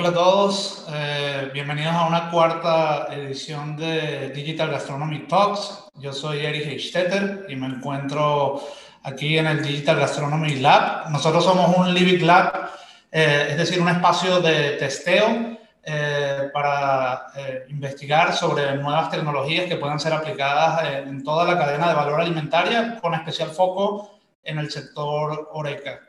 Hola a todos, eh, bienvenidos a una cuarta edición de Digital Gastronomy Talks. Yo soy Erich Heistetter y me encuentro aquí en el Digital Gastronomy Lab. Nosotros somos un Living Lab, eh, es decir, un espacio de testeo eh, para investigar sobre nuevas tecnologías que puedan ser aplicadas en toda la cadena de valor alimentaria, con especial foco en el sector Oreca.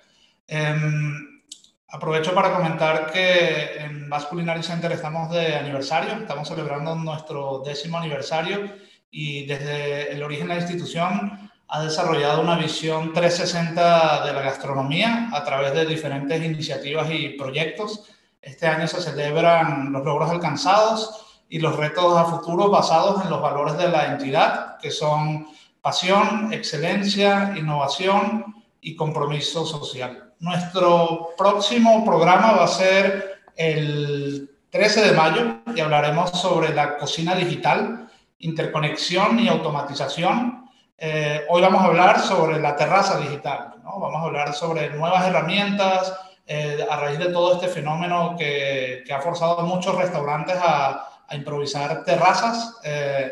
Aprovecho para comentar que en Basque Culinary Center estamos de aniversario, estamos celebrando nuestro décimo aniversario y desde el origen de la institución ha desarrollado una visión 360 de la gastronomía a través de diferentes iniciativas y proyectos. Este año se celebran los logros alcanzados y los retos a futuro basados en los valores de la entidad, que son pasión, excelencia, innovación y compromiso social. Nuestro próximo programa va a ser el 13 de mayo y hablaremos sobre la cocina digital, interconexión y automatización. Eh, hoy vamos a hablar sobre la terraza digital, ¿no? vamos a hablar sobre nuevas herramientas eh, a raíz de todo este fenómeno que, que ha forzado a muchos restaurantes a, a improvisar terrazas eh,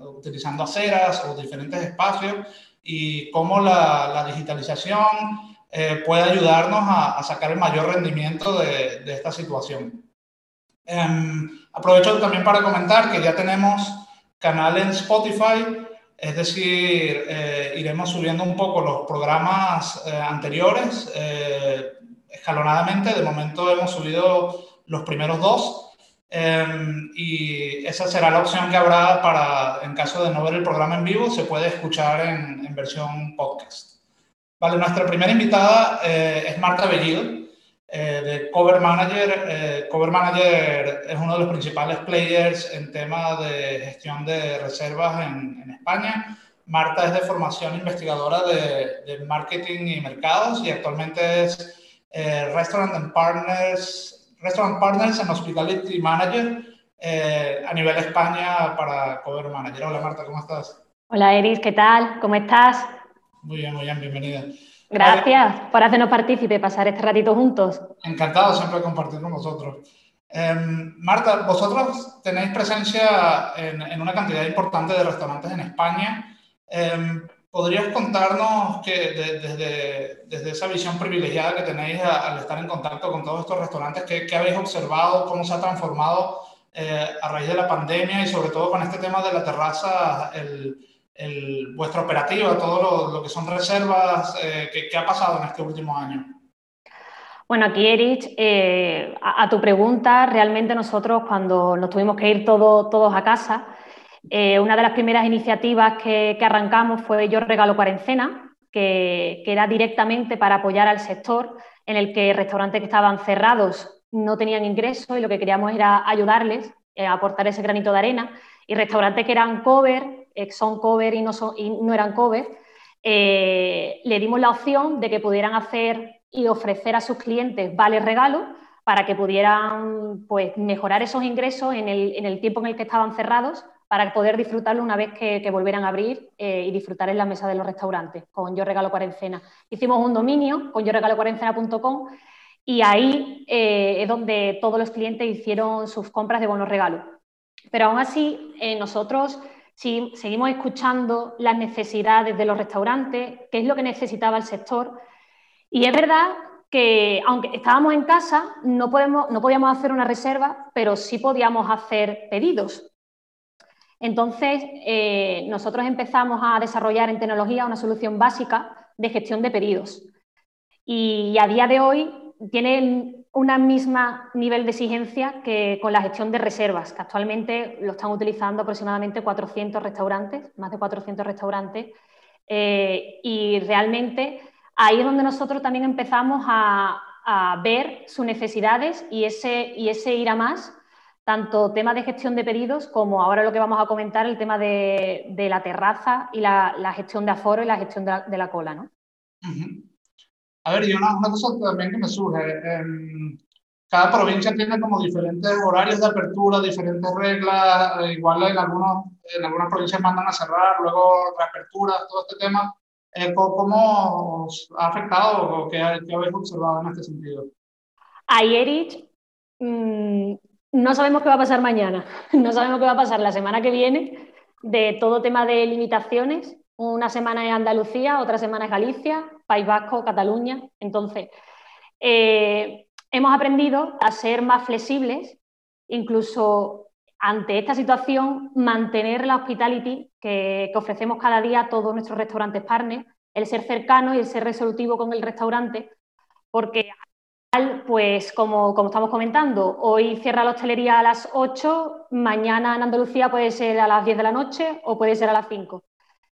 utilizando aceras o diferentes espacios y cómo la, la digitalización eh, puede ayudarnos a, sacar el mayor rendimiento de, esta situación. Em, aprovecho también para comentar que ya tenemos canal en Spotify, es decir, eh, iremos subiendo un poco los programas eh, anteriores escalonadamente. De momento hemos subido los primeros dos. Em, y esa será la opción que habrá para, en caso de no ver el programa en vivo, se puede escuchar en versión podcast. Vale, nuestra primera invitada eh, es Marta Bellido, eh, de Cover Manager. Eh, Cover Manager es uno de los principales players en tema de gestión de reservas en, en España. Marta es de formación investigadora de, de, marketing y mercados y actualmente es Restaurant and Partners, Restaurant Partners and Hospitality Manager a nivel España para Cover Manager. Hola Marta, ¿cómo estás? Hola Eris, ¿qué tal? ¿Cómo estás? Muy bien, muy bien, bienvenida. Gracias por hacernos partícipe, pasar este ratito juntos. Encantado siempre de compartir con vosotros. Em, Marta, vosotros tenéis presencia en, una cantidad importante de restaurantes en España. Em, ¿Podrías contarnos que desde, desde, esa visión privilegiada que tenéis al estar en contacto con todos estos restaurantes, qué, qué habéis observado, cómo se ha transformado eh, a raíz de la pandemia y sobre todo con este tema de la terraza, el, el, vuestra operativa, todo lo, que son reservas, eh, ¿qué, ha pasado en este último año? Bueno, aquí, Erich, eh, a, tu pregunta, realmente nosotros cuando nos tuvimos que ir todos a casa, eh, una de las primeras iniciativas que, arrancamos fue Yo Regalo Cuarentena, que, que, era directamente para apoyar al sector en el que restaurantes que estaban cerrados no tenían ingresos y lo que queríamos era ayudarles a aportar ese granito de arena y restaurantes que eran cover eh, son cover y no, eran cover, eh, le dimos la opción de que pudieran hacer y ofrecer a sus clientes vales regalos para que pudieran pues, mejorar esos ingresos en el, tiempo en el que estaban cerrados para poder disfrutarlo una vez que, volvieran a abrir eh, y disfrutar en la mesa de los restaurantes con Yo Regalo Cuarentena. Hicimos un dominio con yo regalo cuarentena.com y ahí es donde todos los clientes hicieron sus compras de bonos regalos. Pero aún así, nosotros si seguimos escuchando las necesidades de los restaurantes, qué es lo que necesitaba el sector. Y es verdad que aunque estábamos en casa, no, podemos, no podíamos hacer una reserva, pero sí podíamos hacer pedidos. Entonces, eh, nosotros empezamos a desarrollar en tecnología una solución básica de gestión de pedidos. Y a día de hoy tienen una misma nivel de exigencia que con la gestión de reservas, que actualmente lo están utilizando aproximadamente 400 restaurantes, más de 400 restaurantes, eh, y realmente ahí es donde nosotros también empezamos a, ver sus necesidades y ese, y ese ir a más, tanto tema de gestión de pedidos como ahora lo que vamos a comentar, el tema de, la terraza y la, gestión de aforo y la gestión de la, cola. ¿no? A ver, y una, una cosa también que me surge, cada provincia tiene como diferentes horarios de apertura, diferentes reglas, eh, igual en, algunos, en algunas provincias mandan a cerrar, luego reaperturas, todo este tema. Eh, ¿Cómo os ha afectado o qué, qué, habéis observado en este sentido? Erich, mm, no sabemos qué va a pasar mañana, no sabemos qué va a pasar la semana que viene de todo tema de limitaciones. Una semana es Andalucía, otra semana es Galicia, País Vasco, Cataluña. Entonces, eh, hemos aprendido a ser más flexibles, incluso ante esta situación, mantener la hospitality que, ofrecemos cada día a todos nuestros restaurantes partners, el ser cercano y el ser resolutivo con el restaurante, porque pues como, como, estamos comentando, hoy cierra la hostelería a las 8, mañana en Andalucía puede ser a las 10 de la noche o puede ser a las 5.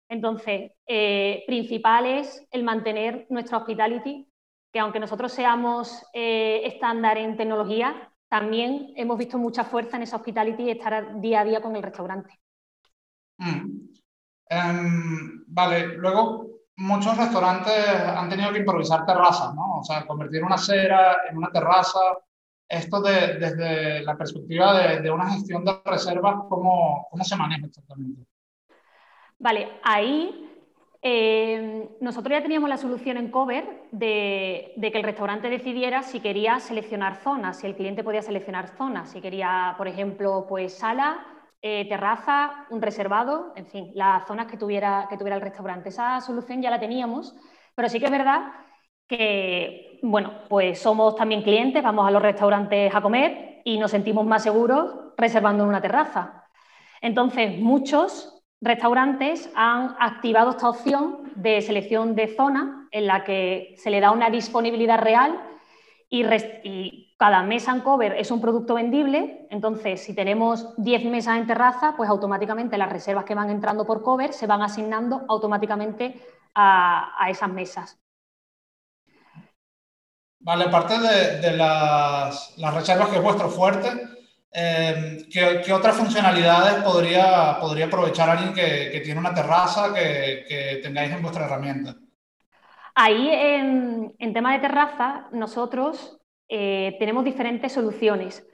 Entonces, eh, principal es el mantener nuestra hospitality, que aunque nosotros seamos eh, estándar en tecnología, también hemos visto mucha fuerza en esa hospitality y estar día a día con el restaurante. Mm. Em, vale, luego muchos restaurantes han tenido que improvisar terrazas, ¿no? O sea, convertir una acera en una terraza. Esto desde la perspectiva de, una gestión de reservas, ¿cómo, ¿cómo se maneja exactamente? Vale, ahí eh, nosotros ya teníamos la solución en Cover de, que el restaurante decidiera si quería seleccionar zonas, si el cliente podía seleccionar zonas, si quería, por ejemplo, pues sala, eh, terraza, un reservado, en fin, las zonas que tuviera, que tuviera el restaurante. Esa solución ya la teníamos, pero sí que es verdad que, bueno, pues somos también clientes, vamos a los restaurantes a comer y nos sentimos más seguros reservando en una terraza. Entonces, muchos restaurantes han activado esta opción de selección de zona en la que se le da una disponibilidad real y, cada mesa en cover es un producto vendible. Entonces, si tenemos 10 mesas en terraza, pues automáticamente las reservas que van entrando por cover se van asignando automáticamente a, esas mesas. Vale, aparte de, las, las reservas que es vuestro fuerte, Em, ¿qué, otras funcionalidades podría, podría aprovechar alguien que, tiene una terraza que, tengáis en vuestra herramienta? Ahí, en, tema de terraza, nosotros eh, tenemos diferentes soluciones.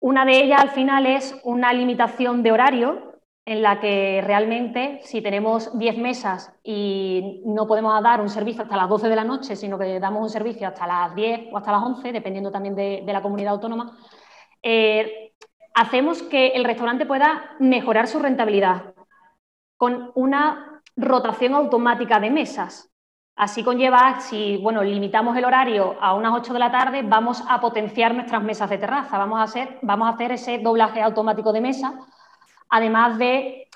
Una de ellas, al final, es una limitación de horario en la que realmente, si tenemos 10 mesas y no podemos dar un servicio hasta las 12 de la noche, sino que damos un servicio hasta las 10 o hasta las 11, dependiendo también de la comunidad autónoma, eh, hacemos que el restaurante pueda mejorar su rentabilidad con una rotación automática de mesas. Así conlleva, si bueno, limitamos el horario a unas 8 de la tarde, vamos a potenciar nuestras mesas de terraza, vamos a hacer, ese doblaje automático de mesa, además de,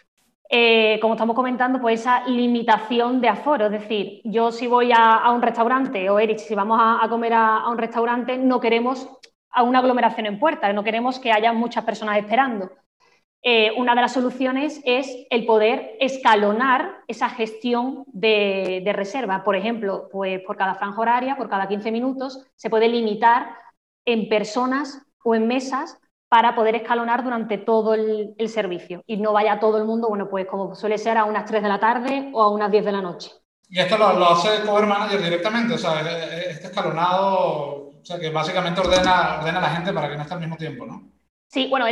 eh, como estamos comentando, pues esa limitación de aforo. Es decir, yo si voy a, un restaurante, o Erich, si vamos a, comer a, un restaurante, no queremos a una aglomeración en puerta, no queremos que haya muchas personas esperando. Eh, una de las soluciones es el poder escalonar esa gestión de, reserva. Por ejemplo, pues por cada franja horaria, por cada 15 minutos, se puede limitar en personas o en mesas para poder escalonar durante todo el, servicio y no vaya todo el mundo, bueno, pues como suele ser a unas 3 de la tarde o a unas 10 de la noche. Y esto lo, lo hace Cover Manager directamente, o sea, este escalonado o sea, que básicamente ordena, ordena a la gente para que no esté al mismo tiempo, ¿no? Sí, bueno,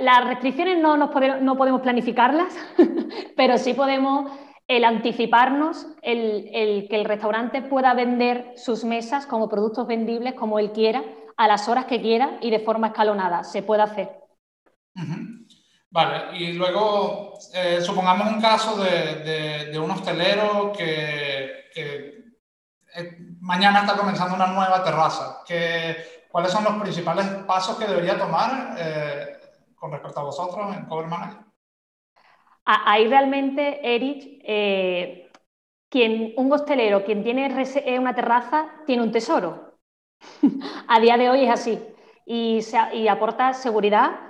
las restricciones no, nos podemos, no podemos planificarlas, pero sí podemos el anticiparnos, el, que el restaurante pueda vender sus mesas como productos vendibles como él quiera, a las horas que quiera y de forma escalonada. Se puede hacer. Vale, y luego eh, supongamos un caso de, de, un hostelero que, que eh, mañana está comenzando una nueva terraza. ¿Cuáles son los principales pasos que debería tomar eh, con respecto a vosotros en Cover Manager? Ahí realmente, Eric, eh, quien, un hostelero, quien tiene una terraza, tiene un tesoro. a día de hoy es así. Y aporta seguridad,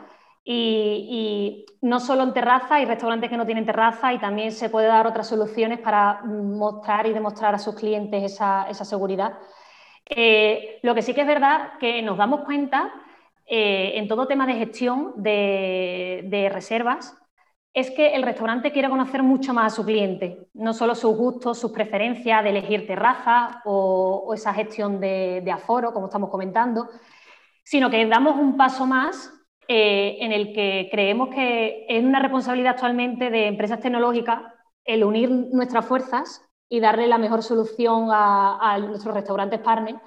y, no solo en terraza, hay restaurantes que no tienen terraza y también se puede dar otras soluciones para mostrar y demostrar a sus clientes esa, seguridad. Eh, lo que sí que es verdad que nos damos cuenta eh, en todo tema de gestión de, reservas es que el restaurante quiere conocer mucho más a su cliente, no solo sus gustos, sus preferencias de elegir terraza o, esa gestión de aforo, como estamos comentando, sino que damos un paso más eh, en el que creemos que es una responsabilidad actualmente de empresas tecnológicas el unir nuestras fuerzas y darle la mejor solución a, nuestros restaurantes partners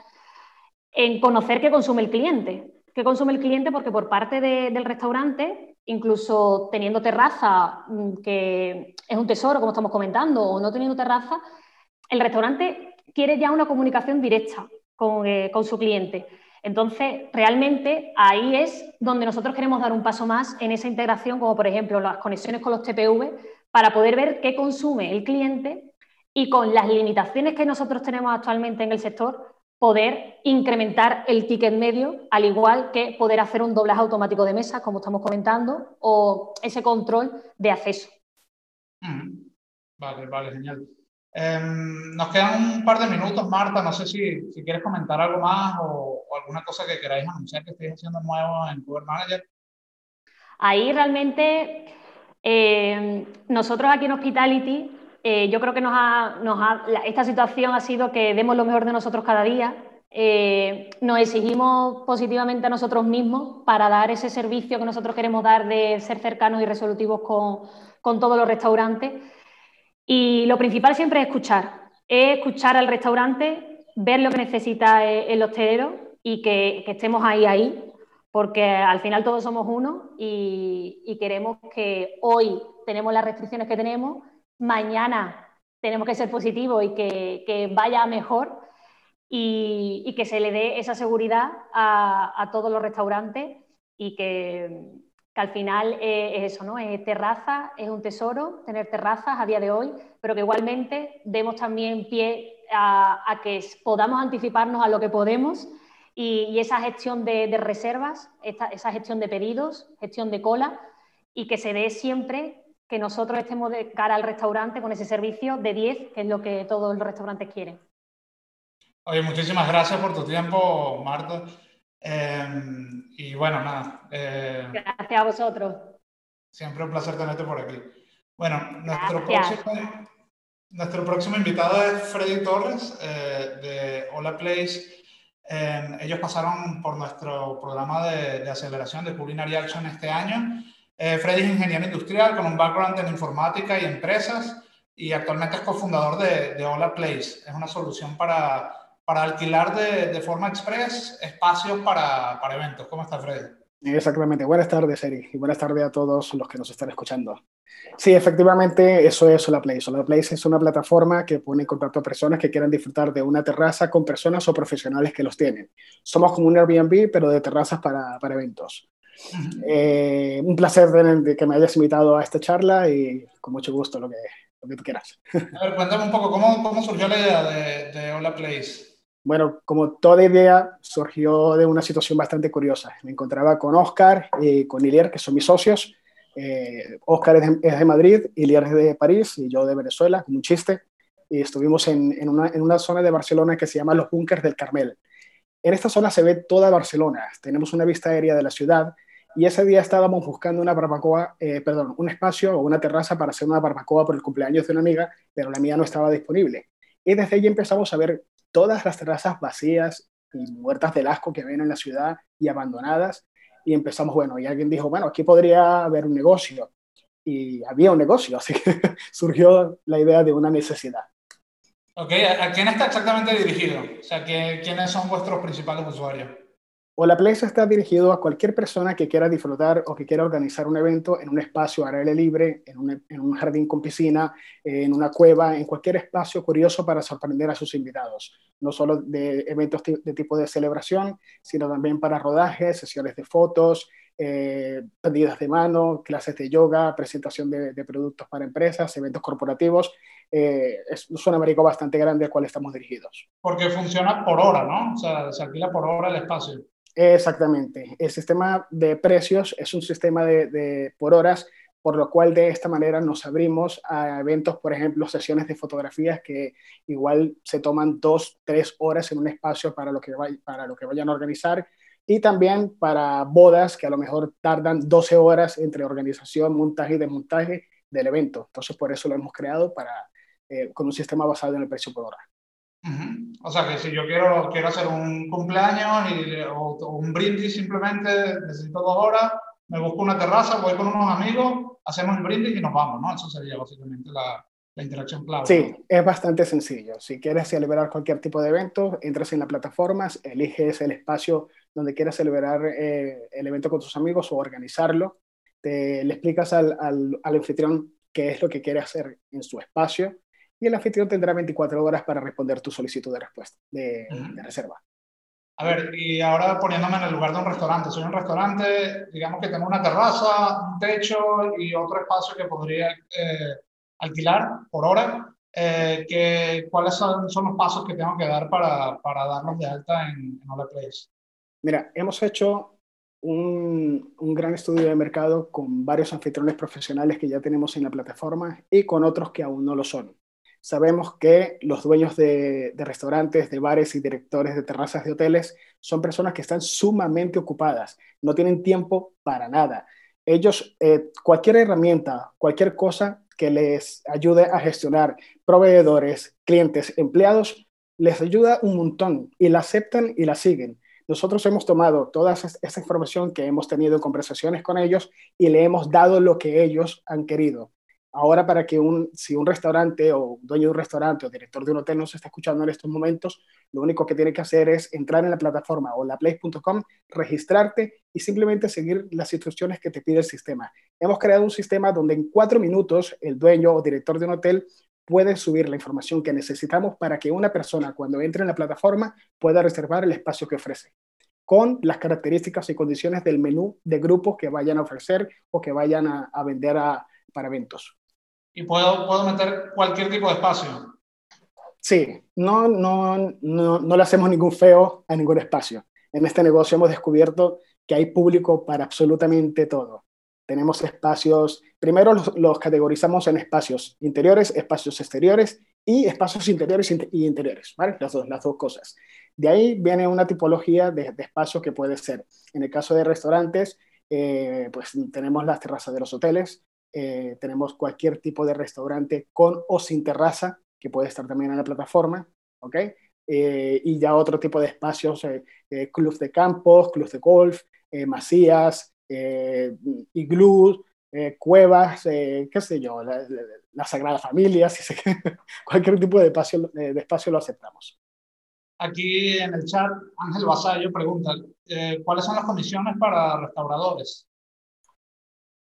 en conocer qué consume el cliente. qué consume el cliente, porque por parte del restaurante, incluso teniendo terraza, mm, que es un tesoro, como estamos comentando, o no teniendo terraza, el restaurante quiere ya una comunicación directa con, eh, con su cliente. Entonces, realmente ahí es donde nosotros queremos dar un paso más en esa integración, como por ejemplo las conexiones con los TPV, para poder ver qué consume el cliente y con las limitaciones que nosotros tenemos actualmente en el sector, poder incrementar el ticket medio, al igual que poder hacer un doblaje automático de mesas, como estamos comentando, o ese control de acceso. Vale, vale, genial. Em, nos quedan un par de minutos, Marta. No sé si, quieres comentar algo más o, alguna cosa que queráis anunciar que estéis haciendo nuevo en Google Manager. Ahí realmente em, nosotros aquí en Hospitality, eh, yo creo que nos ha, esta situación ha sido que demos lo mejor de nosotros cada día. Eh, nos exigimos positivamente a nosotros mismos para dar ese servicio que nosotros queremos dar de ser cercanos y resolutivos con todos los restaurantes. Y lo principal siempre es escuchar, es escuchar al restaurante, ver lo que necesita el hostelero y que, estemos ahí, ahí, porque al final todos somos uno y, queremos que hoy tenemos las restricciones que tenemos, mañana tenemos que ser positivos y que, vaya mejor y, que se le dé esa seguridad a todos los restaurantes y que, que al final eh, es eso, ¿no? Es terraza, es un tesoro tener terrazas a día de hoy, pero que igualmente demos también pie a, que podamos anticiparnos a lo que podemos y, esa gestión de, reservas, esa gestión de pedidos, gestión de cola y que se dé siempre que nosotros estemos de cara al restaurante con ese servicio de 10, que es lo que todos los restaurantes quieren. Oye, muchísimas gracias por tu tiempo, Marta. Em, y bueno, nada. Eh, Gracias a vosotros. Siempre un placer tenerte por aquí. Bueno, nuestro próximo, nuestro próximo invitado es Freddy Torres eh, de Hola Place. Em, ellos pasaron por nuestro programa de, de, aceleración de Culinary Action este año. Eh, Freddy es ingeniero industrial con un background en informática y empresas y actualmente es cofundador de, de Hola Place. Es una solución para para alquilar de, de forma express espacios para, para, eventos. ¿Cómo está, Freddy? Exactamente. Buenas tardes, Eri, y buenas tardes a todos los que nos están escuchando. Sí, efectivamente, eso es SolaPlace. SolaPlace es una plataforma que pone en contacto a personas que quieran disfrutar de una terraza con personas o profesionales que los tienen. Somos como un Airbnb, pero de terrazas para, para eventos. Eh, un placer de, que me hayas invitado a esta charla y con mucho gusto lo que, lo que tú quieras. A ver, cuéntame un poco, ¿cómo, cómo surgió la idea de, de Hola Place? Bueno, como toda idea, surgió de una situación bastante curiosa. Me encontraba con Oscar y con Ilier, que son mis socios. Eh, Oscar es de, Madrid, Ilier es de París y yo de Venezuela, como un chiste. Y estuvimos en, una, en, una, zona de Barcelona que se llama Los Bunkers del Carmel. En esta zona se ve toda Barcelona. Tenemos una vista aérea de la ciudad y ese día estábamos buscando una barbacoa, eh, perdón, un espacio o una terraza para hacer una barbacoa por el cumpleaños de una amiga, pero la mía no estaba disponible. Y desde allí empezamos a ver todas las terrazas vacías y muertas del asco que ven en la ciudad y abandonadas. Y empezamos, bueno, y alguien dijo, bueno, aquí podría haber un negocio. Y había un negocio, así que surgió la idea de una necesidad. Ok, ¿a quién está exactamente dirigido? O sea, ¿quiénes son vuestros principales usuarios? La Place está dirigido a cualquier persona que quiera disfrutar o que quiera organizar un evento en un espacio al aire libre, en un, jardín con piscina, en una cueva, en cualquier espacio curioso para sorprender a sus invitados. No solo de eventos de tipo de celebración, sino también para rodajes, sesiones de fotos, eh, de mano, clases de yoga, presentación de, productos para empresas, eventos corporativos. Eh, es, un abanico bastante grande al cual estamos dirigidos. Porque funciona por hora, ¿no? O sea, se alquila por hora el espacio. Exactamente. El sistema de precios es un sistema de, por horas, por lo cual de esta manera nos abrimos a eventos, por ejemplo, sesiones de fotografías que igual se toman dos, tres horas en un espacio para lo que, para lo que vayan a organizar y también para bodas que a lo mejor tardan 12 horas entre organización, montaje y desmontaje del evento. Entonces, por eso lo hemos creado para, eh, con un sistema basado en el precio por hora. O sea que si yo quiero, quiero hacer un cumpleaños y, o, un brindis simplemente, necesito dos horas, me busco una terraza, voy con unos amigos, hacemos el brindis y nos vamos, ¿no? Eso sería básicamente la, la interacción clave. Sí, es bastante sencillo. Si quieres celebrar cualquier tipo de evento, entras en la plataforma, eliges el espacio donde quieras celebrar eh, el evento con tus amigos o organizarlo, te, le explicas al, al, al anfitrión qué es lo que quiere hacer en su espacio y el anfitrión tendrá 24 horas para responder tu solicitud de respuesta, de, de, reserva. A ver, y ahora poniéndome en el lugar de un restaurante, soy un restaurante, digamos que tengo una terraza, un techo y otro espacio que podría eh, alquilar por hora. Eh, que, ¿Cuáles son, son, los pasos que tengo que dar para, para darnos de alta en, en Place? Mira, hemos hecho un, un, gran estudio de mercado con varios anfitriones profesionales que ya tenemos en la plataforma y con otros que aún no lo son. Sabemos que los dueños de, restaurantes, de bares y directores de terrazas de hoteles son personas que están sumamente ocupadas, no tienen tiempo para nada. Ellos, eh, cualquier herramienta, cualquier cosa que les ayude a gestionar proveedores, clientes, empleados, les ayuda un montón y la aceptan y la siguen. Nosotros hemos tomado toda esa información que hemos tenido en conversaciones con ellos y le hemos dado lo que ellos han querido. Ahora, para que un, si un restaurante o dueño de un restaurante o director de un hotel nos está escuchando en estos momentos, lo único que tiene que hacer es entrar en la plataforma o laplace.com, registrarte y simplemente seguir las instrucciones que te pide el sistema. Hemos creado un sistema donde en cuatro minutos el dueño o director de un hotel puede subir la información que necesitamos para que una persona cuando entre en la plataforma pueda reservar el espacio que ofrece con las características y condiciones del menú de grupos que vayan a ofrecer o que vayan a, a vender a, para eventos y puedo, puedo meter cualquier tipo de espacio. Sí, no, no, no, no le hacemos ningún feo a ningún espacio. En este negocio hemos descubierto que hay público para absolutamente todo. Tenemos espacios, primero los, categorizamos en espacios interiores, espacios exteriores y espacios interiores y interiores, ¿vale? Las dos, las dos cosas. De ahí viene una tipología de, de espacio que puede ser, en el caso de restaurantes, eh, pues tenemos las terrazas de los hoteles, eh, tenemos cualquier tipo de restaurante con o sin terraza, que puede estar también en la plataforma, ¿ok? Eh, y ya otro tipo de espacios, eh, eh clubs de campos, clubs de golf, eh, masías, iglús, cuevas, qué sé yo, la, la, la Sagrada Familia, si se, cualquier tipo de espacio, de espacio lo aceptamos. Aquí en el chat, Ángel Basayo pregunta, ¿cuáles son las condiciones para restauradores?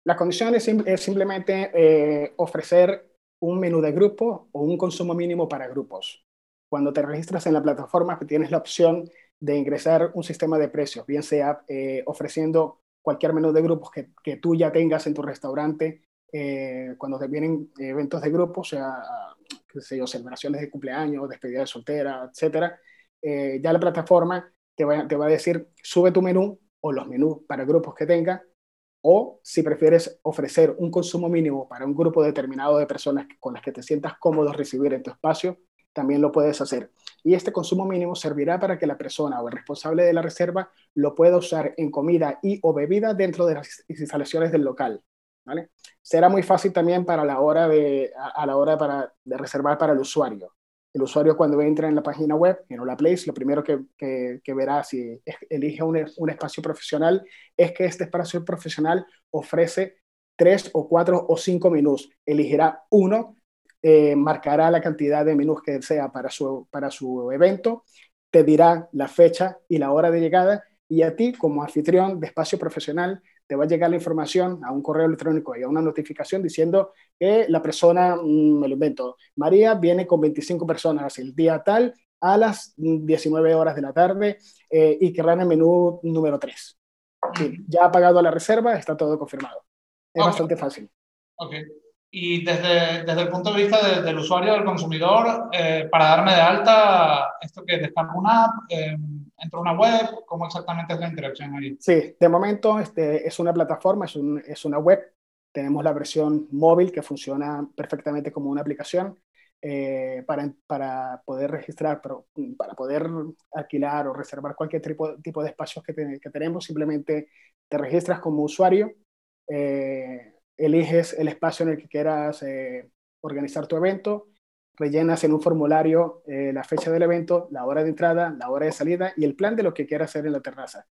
La condición es, simplemente eh, ofrecer un menú de grupo o un consumo mínimo para grupos. Cuando te registras en la plataforma, tienes la opción de ingresar un sistema de precios, bien sea eh, ofreciendo cualquier menú de grupos que, que, tú ya tengas en tu restaurante, eh, cuando te vienen eventos de grupo, o sea, qué sé yo, celebraciones de cumpleaños, despedida de soltera, etcétera, eh, ya la plataforma te va, te va a decir, sube tu menú o los menús para grupos que tenga o si prefieres ofrecer un consumo mínimo para un grupo determinado de personas con las que te sientas cómodo recibir en tu espacio, también lo puedes hacer. Y este consumo mínimo servirá para que la persona o el responsable de la reserva lo pueda usar en comida y o bebida dentro de las instalaciones del local. ¿vale? Será muy fácil también para la hora de, a, la hora para, de reservar para el usuario el usuario cuando entra en la página web, en Hola Place, lo primero que, verá si elige un, un, espacio profesional es que este espacio profesional ofrece tres o cuatro o cinco menús. Elegirá uno, eh, marcará la cantidad de menús que desea para su, para su evento, te dirá la fecha y la hora de llegada y a ti como anfitrión de espacio profesional te va a llegar la información a un correo electrónico y a una notificación diciendo que la persona, mmm, me lo invento, María viene con 25 personas el día tal a las 19 horas de la tarde eh, y querrán el menú número 3. Sí, ya ha pagado la reserva, está todo confirmado. Es okay. bastante fácil. Ok. Y desde, desde el punto de vista de, del usuario, del consumidor, eh, para darme de alta, esto que descargo una app, eh, entro a una web, ¿cómo exactamente es la interacción ahí? Sí, de momento este, es una plataforma, es, un, es una web. Tenemos la versión móvil que funciona perfectamente como una aplicación eh, para, para poder registrar, pero, para poder alquilar o reservar cualquier tipo, tipo de espacios que, te, que tenemos. Simplemente te registras como usuario. Eh, eliges el espacio en el que quieras eh, organizar tu evento, rellenas en un formulario eh, la fecha del evento, la hora de entrada, la hora de salida y el plan de lo que quieras hacer en la terraza.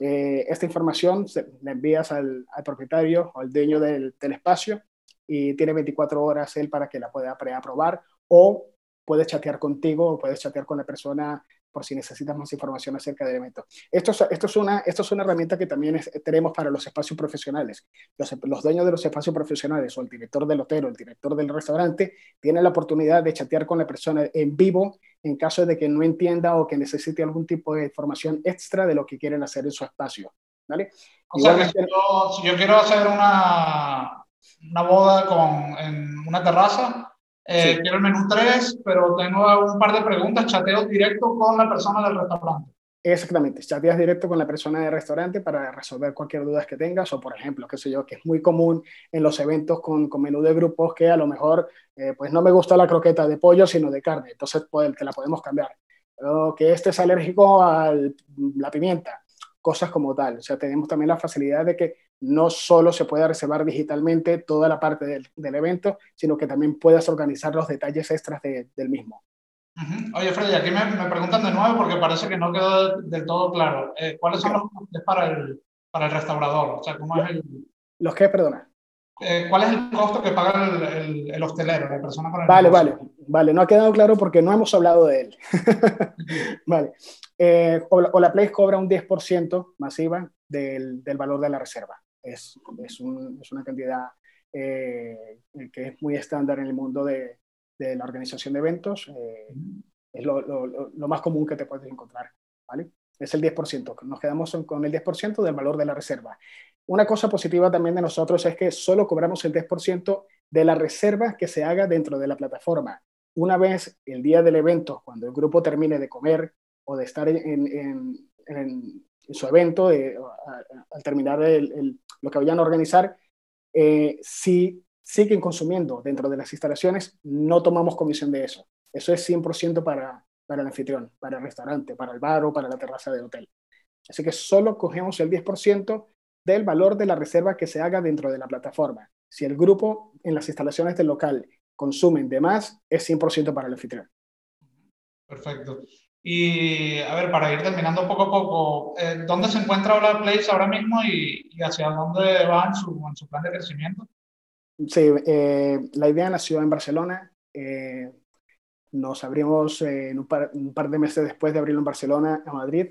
Eh, esta información se, la envías al, al, propietario o al dueño del, del, espacio y tiene 24 horas él para que la pueda preaprobar o puedes chatear contigo o puedes chatear con la persona por si necesitas más información acerca del evento. Esto es, esto es, una, esto es una herramienta que también tenemos para los espacios profesionales. Los, los, dueños de los espacios profesionales o el director del hotel o el director del restaurante tienen la oportunidad de chatear con la persona en vivo en caso de que no entienda o que necesite algún tipo de información extra de lo que quieren hacer en su espacio. ¿vale? O sea, que si, yo, si yo quiero hacer una, una boda con, en una terraza, eh, quiero el menú 3, pero tengo un par de preguntas, chateo directo con la persona del restaurante. Exactamente, chateas directo con la persona del restaurante para resolver cualquier duda que tengas o, por ejemplo, qué sé yo, que es muy común en los eventos con, con menú de grupos que a lo mejor, eh, pues no me gusta la croqueta de pollo, sino de carne, entonces pues, te la podemos cambiar. O que este es alérgico a la pimienta, cosas como tal. O sea, tenemos también la facilidad de que no solo se pueda reservar digitalmente toda la parte del, del evento, sino que también puedas organizar los detalles extras del mismo. Oye, Freddy, aquí me, me, preguntan de nuevo porque parece que no quedó del todo claro. Eh, ¿Cuáles son los costes para el, para el restaurador? O sea, ¿cómo es el... ¿Los qué, perdona? Eh, ¿Cuál es el costo que paga el, el, el hostelero, la persona con el Vale, vale, vale. No ha quedado claro porque no hemos hablado de él. vale. Eh, o, la, o, la Place cobra un 10% masiva del, del valor de la reserva es, es, un, es una cantidad eh, que es muy estándar en el mundo de, de la organización de eventos. Eh, es lo, lo, más común que te puedes encontrar. ¿vale? Es el 10%. Nos quedamos con el 10% del valor de la reserva. Una cosa positiva también de nosotros es que solo cobramos el 10% de la reserva que se haga dentro de la plataforma. Una vez el día del evento, cuando el grupo termine de comer o de estar en su evento, al terminar lo que vayan a organizar, eh, si siguen consumiendo dentro de las instalaciones, no tomamos comisión de eso. Eso es 100% para, para el anfitrión, para el restaurante, para el bar o para la terraza del hotel. Así que solo cogemos el 10% del valor de la reserva que se haga dentro de la plataforma. Si el grupo en las instalaciones del local consumen de más, es 100% para el anfitrión. Perfecto. Y a ver, para ir terminando poco a poco, eh, ¿dónde se encuentra Hola Place ahora mismo y, y, hacia dónde va en su, en su plan de crecimiento? Sí, eh, la idea nació en Barcelona. Eh, nos abrimos un par, un, par, de meses después de abrirlo en Barcelona, a Madrid,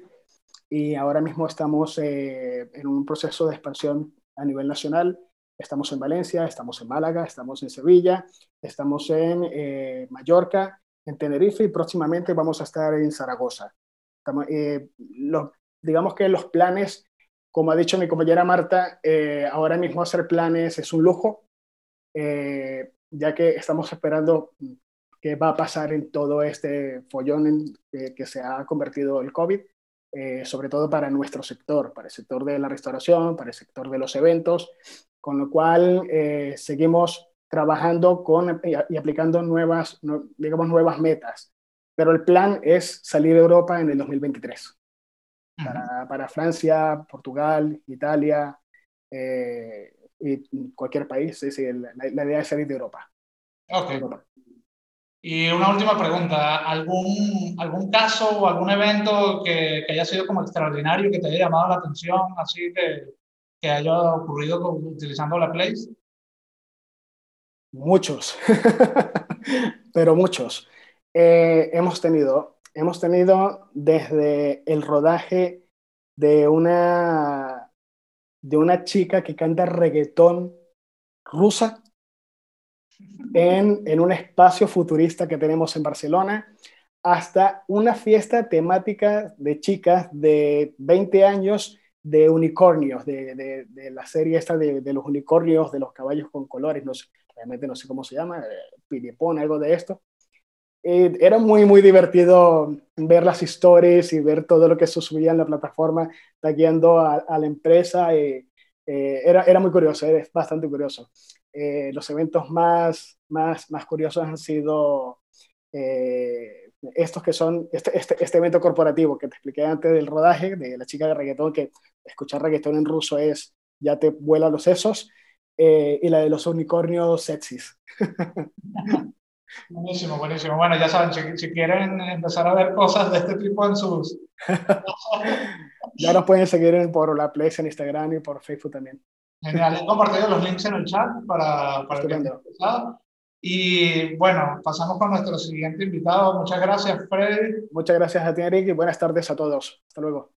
y ahora mismo estamos en un proceso de expansión a nivel nacional. Estamos en Valencia, estamos en Málaga, estamos en Sevilla, estamos en Mallorca en Tenerife y próximamente vamos a estar en Zaragoza. Estamos, eh, los, digamos que los planes, como ha dicho mi compañera Marta, eh, ahora mismo hacer planes es un lujo, eh, ya que estamos esperando qué va a pasar en todo este follón en, eh, que se ha convertido el COVID, sobre todo para nuestro sector, para el sector de la restauración, para el sector de los eventos, con lo cual seguimos trabajando con y aplicando nuevas, digamos, nuevas metas. Pero el plan es salir de Europa en el 2023. Para, para Francia, Portugal, Italia eh, y cualquier país. Sí, sí, la, la, idea es salir de Europa. Ok. Europa. Y una última pregunta. ¿Algún, algún caso o algún evento que, que, haya sido como extraordinario, que te haya llamado la atención, así que, que haya ocurrido con, utilizando la Place? Muchos, pero muchos. Eh, hemos tenido, hemos tenido desde el rodaje de una, de una chica que canta reggaetón rusa en, en un espacio futurista que tenemos en Barcelona, hasta una fiesta temática de chicas de 20 años de unicornios, de, de, la serie esta de, de, los unicornios, de los caballos con colores, no sé, realmente no sé cómo se llama, eh, Piripón, algo de esto. Eh, era muy, muy divertido ver las historias y ver todo lo que se subía en la plataforma, tagueando a, a la empresa. Eh, eh, era, era muy curioso, es bastante curioso. Eh, los eventos más, más, más curiosos han sido estos que son, este, este, este, evento corporativo que te expliqué antes del rodaje, de la chica de reggaetón, que escuchar reggaetón en ruso es, ya te vuela los sesos eh, y la de los unicornios sexys. buenísimo, buenísimo. Bueno, ya saben, si, si, quieren empezar a ver cosas de este tipo en sus... ya nos pueden seguir por la Place en Instagram y por Facebook también. Genial, he compartido los links en el chat para, para el que Y bueno, pasamos con nuestro siguiente invitado. Muchas gracias, Freddy. Muchas gracias a ti, Eric, y buenas tardes a todos. Hasta luego.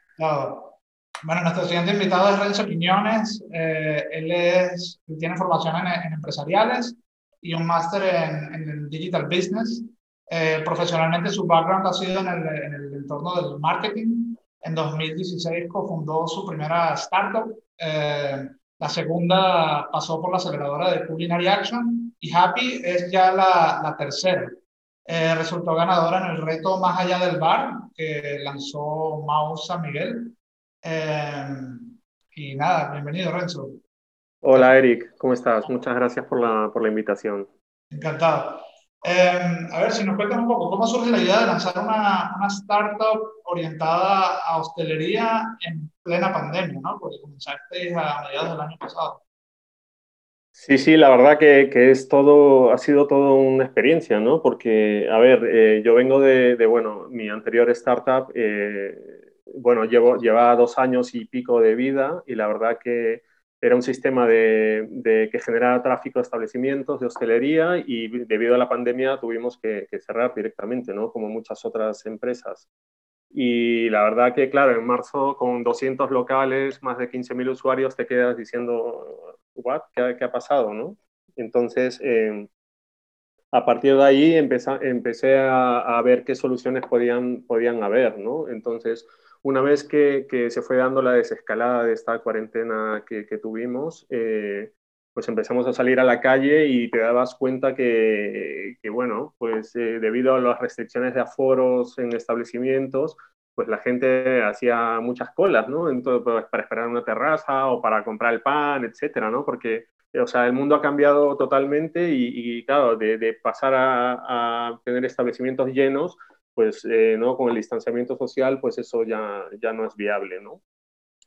Bueno, nuestro siguiente invitado es Renzo Quiñones. Eh, él, es, tiene formación en, empresariales y un máster en, en, el digital business. Eh, profesionalmente, su background ha sido en el, en el, entorno del marketing. En 2016 cofundó su primera startup. Eh, la segunda pasó por la aceleradora de Culinary Action y Happy es ya la, la tercera. resultó ganadora en el reto Más allá del bar que lanzó Mau San Miguel Em, y nada, bienvenido Renzo. Hola Eric, ¿cómo estás? Muchas gracias por la, por la invitación. Encantado. Em, a ver, si nos cuentas un poco, ¿cómo surge la idea de lanzar una, una startup orientada a hostelería en plena pandemia, ¿no? Porque comenzaste a mediados del año pasado. Sí, sí, la verdad que, que, es todo, ha sido todo una experiencia, ¿no? Porque, a ver, eh, yo vengo de, de, bueno, mi anterior startup eh, bueno, llevo, llevaba dos años y pico de vida y la verdad que era un sistema de, que generaba tráfico de establecimientos, de hostelería y debido a la pandemia tuvimos que, cerrar directamente, ¿no? Como muchas otras empresas. Y la verdad que, claro, en marzo con 200 locales, más de 15.000 usuarios, te quedas diciendo, ¿what? ¿Qué, ha pasado, no? Entonces, eh, a partir de ahí empecé, empecé a, a, ver qué soluciones podían, podían haber, ¿no? Entonces, una vez que, se fue dando la desescalada de esta cuarentena que, tuvimos, eh, pues empezamos a salir a la calle y te dabas cuenta que, bueno, pues eh, debido a las restricciones de aforos en establecimientos, pues la gente hacía muchas colas, ¿no? Entonces, pues, para esperar una terraza o para comprar el pan, etcétera, ¿no? Porque, o sea, el mundo ha cambiado totalmente y, claro, de, pasar a, tener establecimientos llenos, pues eh, ¿no? con el distanciamiento social, pues eso ya, ya no es viable. ¿no?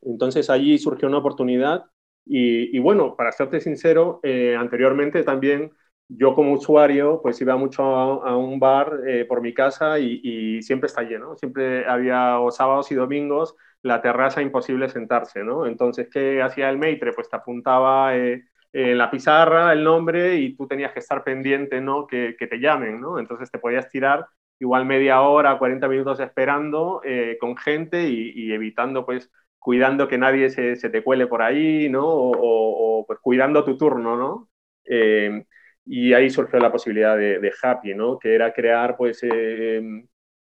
Entonces allí surgió una oportunidad y, bueno, para serte sincero, eh, anteriormente también yo como usuario pues iba mucho a, un bar eh, por mi casa y, siempre está lleno, siempre había sábados y domingos la terraza imposible sentarse, ¿no? Entonces, ¿qué hacía el maitre? Pues te apuntaba en la pizarra el nombre y tú tenías que estar pendiente, ¿no? Que, que te llamen, ¿no? Entonces te podías tirar igual media hora, 40 minutos esperando eh, con gente y, evitando, pues, cuidando que nadie se, te cuele por ahí, ¿no? O, pues cuidando tu turno, ¿no? Eh, y ahí surgió la posibilidad de, Happy, ¿no? Que era crear, pues, eh,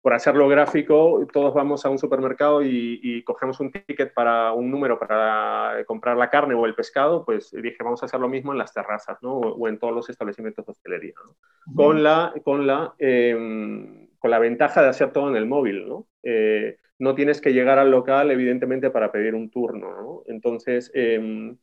por hacerlo gráfico, todos vamos a un supermercado y, cogemos un ticket para un número para comprar la carne o el pescado, pues dije, vamos a hacer lo mismo en las terrazas, ¿no? O, en todos los establecimientos de hostelería, ¿no? Con la, con la, em, con la ventaja de hacer todo en el móvil, ¿no? Eh, no tienes que llegar al local, evidentemente, para pedir un turno, ¿no? Entonces, em,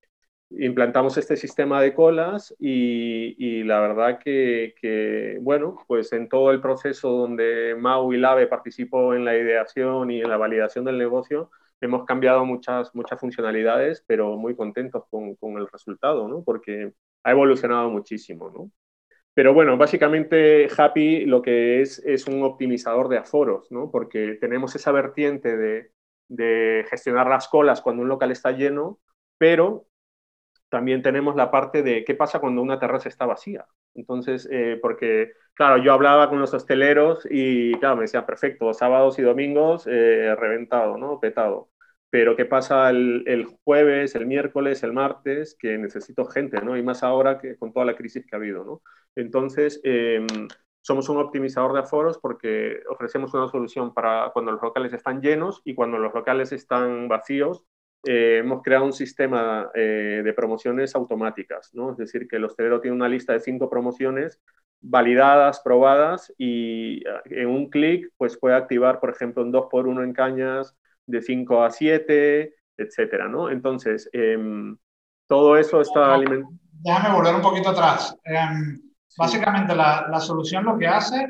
implantamos este sistema de colas y, la verdad que, bueno, pues en todo el proceso donde Mau y Lave participó en la ideación y en la validación del negocio, hemos cambiado muchas, muchas funcionalidades, pero muy contentos con, el resultado, ¿no? Porque ha evolucionado muchísimo, ¿no? Pero bueno, básicamente Happy lo que es es un optimizador de aforos, ¿no? Porque tenemos esa vertiente de gestionar las colas cuando un local está lleno, pero también tenemos la parte de qué pasa cuando una terraza está vacía. Entonces, eh, porque, claro, yo hablaba con los hosteleros y, claro, me decían, perfecto, sábados y domingos, eh, reventado, ¿no? Petado. Pero ¿qué pasa el, jueves, el miércoles, el martes? Que necesito gente, ¿no? Y más ahora que con toda la crisis que ha habido, ¿no? Entonces, em, somos un optimizador de aforos porque ofrecemos una solución para cuando los locales están llenos y cuando los locales están vacíos, eh, hemos creado un sistema eh, de promociones automáticas, ¿no? Es decir, que el hostelero tiene una lista de cinco promociones validadas, probadas y eh, en un clic pues puede activar, por ejemplo, un 2x1 en cañas de 5 a 7, etcétera, ¿no? Entonces, em, todo eso está alimentado. Déjame volver un poquito atrás. Em, básicamente, la, la, solución lo que hace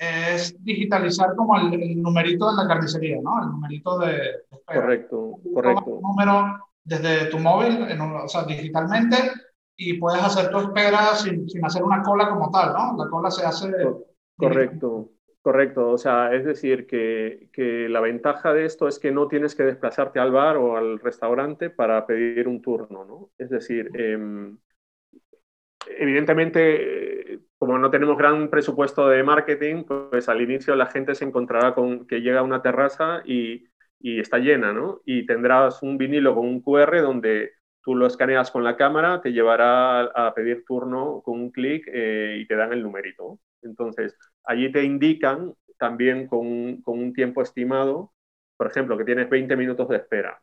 es digitalizar como el, numerito de la carnicería, ¿no? El numerito de, Correcto, correcto. Un número desde tu móvil, en o sea, digitalmente, y puedes hacer tu espera sin, sin, hacer una cola como tal, ¿no? La cola se hace... Correcto, correcto. O sea, es decir, que, que, la ventaja de esto es que no tienes que desplazarte al bar o al restaurante para pedir un turno, ¿no? Es decir, eh, evidentemente, como no tenemos gran presupuesto de marketing, pues al inicio la gente se encontrará con que llega a una terraza y, está llena, ¿no? Y tendrás un vinilo con un QR donde tú lo escaneas con la cámara, te llevará a pedir turno con un clic eh, y te dan el numerito. Entonces, allí te indican también con con un tiempo estimado, por ejemplo, que tienes 20 minutos de espera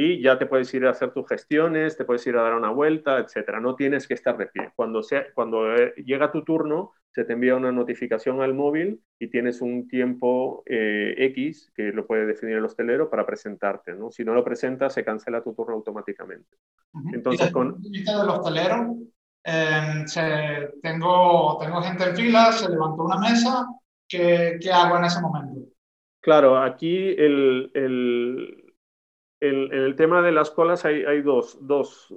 y ya te puedes ir a hacer tus gestiones, te puedes ir a dar una vuelta, etcétera. No tienes que estar de pie. Cuando, sea, cuando eh, llega tu turno, se te envía una notificación al móvil y tienes un tiempo eh, X, que lo puede definir el hostelero, para presentarte. ¿no? Si no lo presentas, se cancela tu turno automáticamente. Entonces, con... del hostelero, em, tengo, tengo gente en fila, se levantó una mesa, ¿qué, qué hago en ese momento? Claro, aquí el, el en, el tema de las colas hay, dos,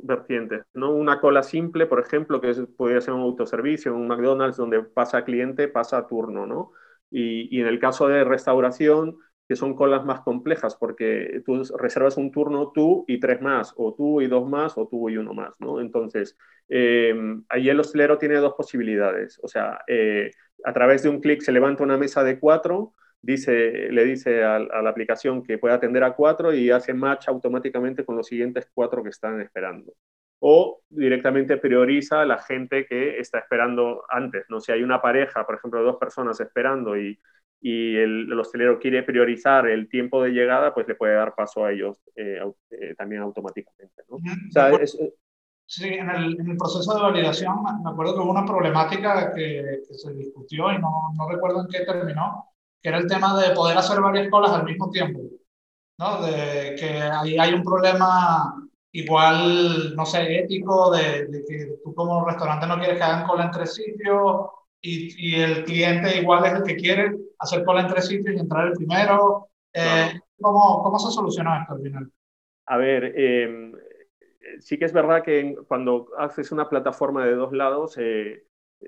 vertientes. ¿no? Una cola simple, por ejemplo, que podría ser un autoservicio, un McDonald's donde pasa cliente, pasa turno. ¿no? Y, y, en el caso de restauración, que son colas más complejas, porque tú reservas un turno tú y tres más, o tú y dos más, o tú y uno más. ¿no? Entonces, eh, ahí el hostelero tiene dos posibilidades. O sea, eh, a través de un clic se levanta una mesa de cuatro dice, le dice a, la aplicación que puede atender a cuatro y hace match automáticamente con los siguientes cuatro que están esperando. O directamente prioriza a la gente que está esperando antes. ¿no? Si hay una pareja, por ejemplo, dos personas esperando y, y el, hostelero quiere priorizar el tiempo de llegada, pues le puede dar paso a ellos eh, eh, también automáticamente. ¿no? Sí, en el, en el, proceso de validación me acuerdo que hubo una problemática que, que se discutió y no, no, recuerdo en qué terminó, que era el tema de poder hacer varias colas al mismo tiempo, ¿no? De que ahí hay un problema igual, no sé, ético, de, de que tú como restaurante no quieres que hagan cola entre sitios y, y, el cliente igual es el que quiere hacer cola entre sitios y entrar el primero. Eh, ¿cómo, ¿cómo, se solucionó esto al final? A ver, eh, sí que es verdad que cuando haces una plataforma de dos lados, eh,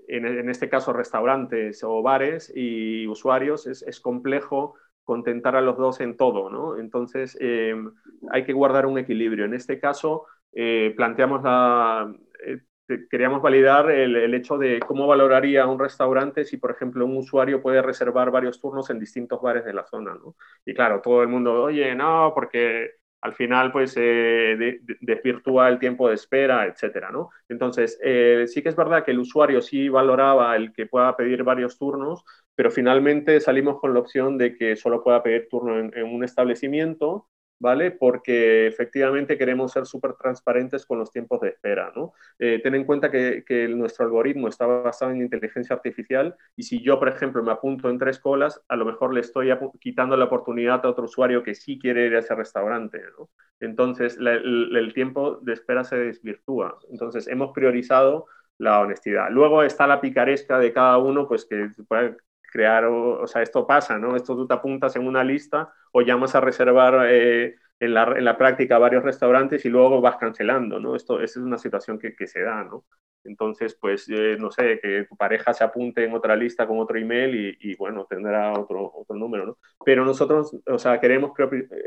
en, este caso restaurantes o bares y usuarios, es, complejo contentar a los dos en todo, ¿no? Entonces em, hay que guardar un equilibrio. En este caso eh, planteamos la, eh, queríamos validar el, hecho de cómo valoraría un restaurante si, por ejemplo, un usuario puede reservar varios turnos en distintos bares de la zona, ¿no? Y claro, todo el mundo, oye, no, porque al final pues eh, desvirtúa el tiempo de espera, etcétera, ¿no? Entonces, eh, sí que es verdad que el usuario sí valoraba el que pueda pedir varios turnos, pero finalmente salimos con la opción de que solo pueda pedir turno en un establecimiento ¿vale? Porque efectivamente queremos ser súper transparentes con los tiempos de espera, ¿no? Eh, ten en cuenta que, nuestro algoritmo está basado en inteligencia artificial y si yo, por ejemplo, me apunto en tres colas, a lo mejor le estoy quitando la oportunidad a otro usuario que sí quiere ir a ese restaurante, ¿no? Entonces, el, el tiempo de espera se desvirtúa. Entonces, hemos priorizado la honestidad. Luego está la picaresca de cada uno, pues que puede crear, o, sea, esto pasa, ¿no? Esto tú te apuntas en una lista o llamas a reservar eh, en, la, en, la, práctica varios restaurantes y luego vas cancelando, ¿no? Esto es una situación que, que se da, ¿no? Entonces, pues, eh, no sé, que tu pareja se apunte en otra lista con otro email y, y bueno, tendrá otro, otro número, ¿no? Pero nosotros, o sea, queremos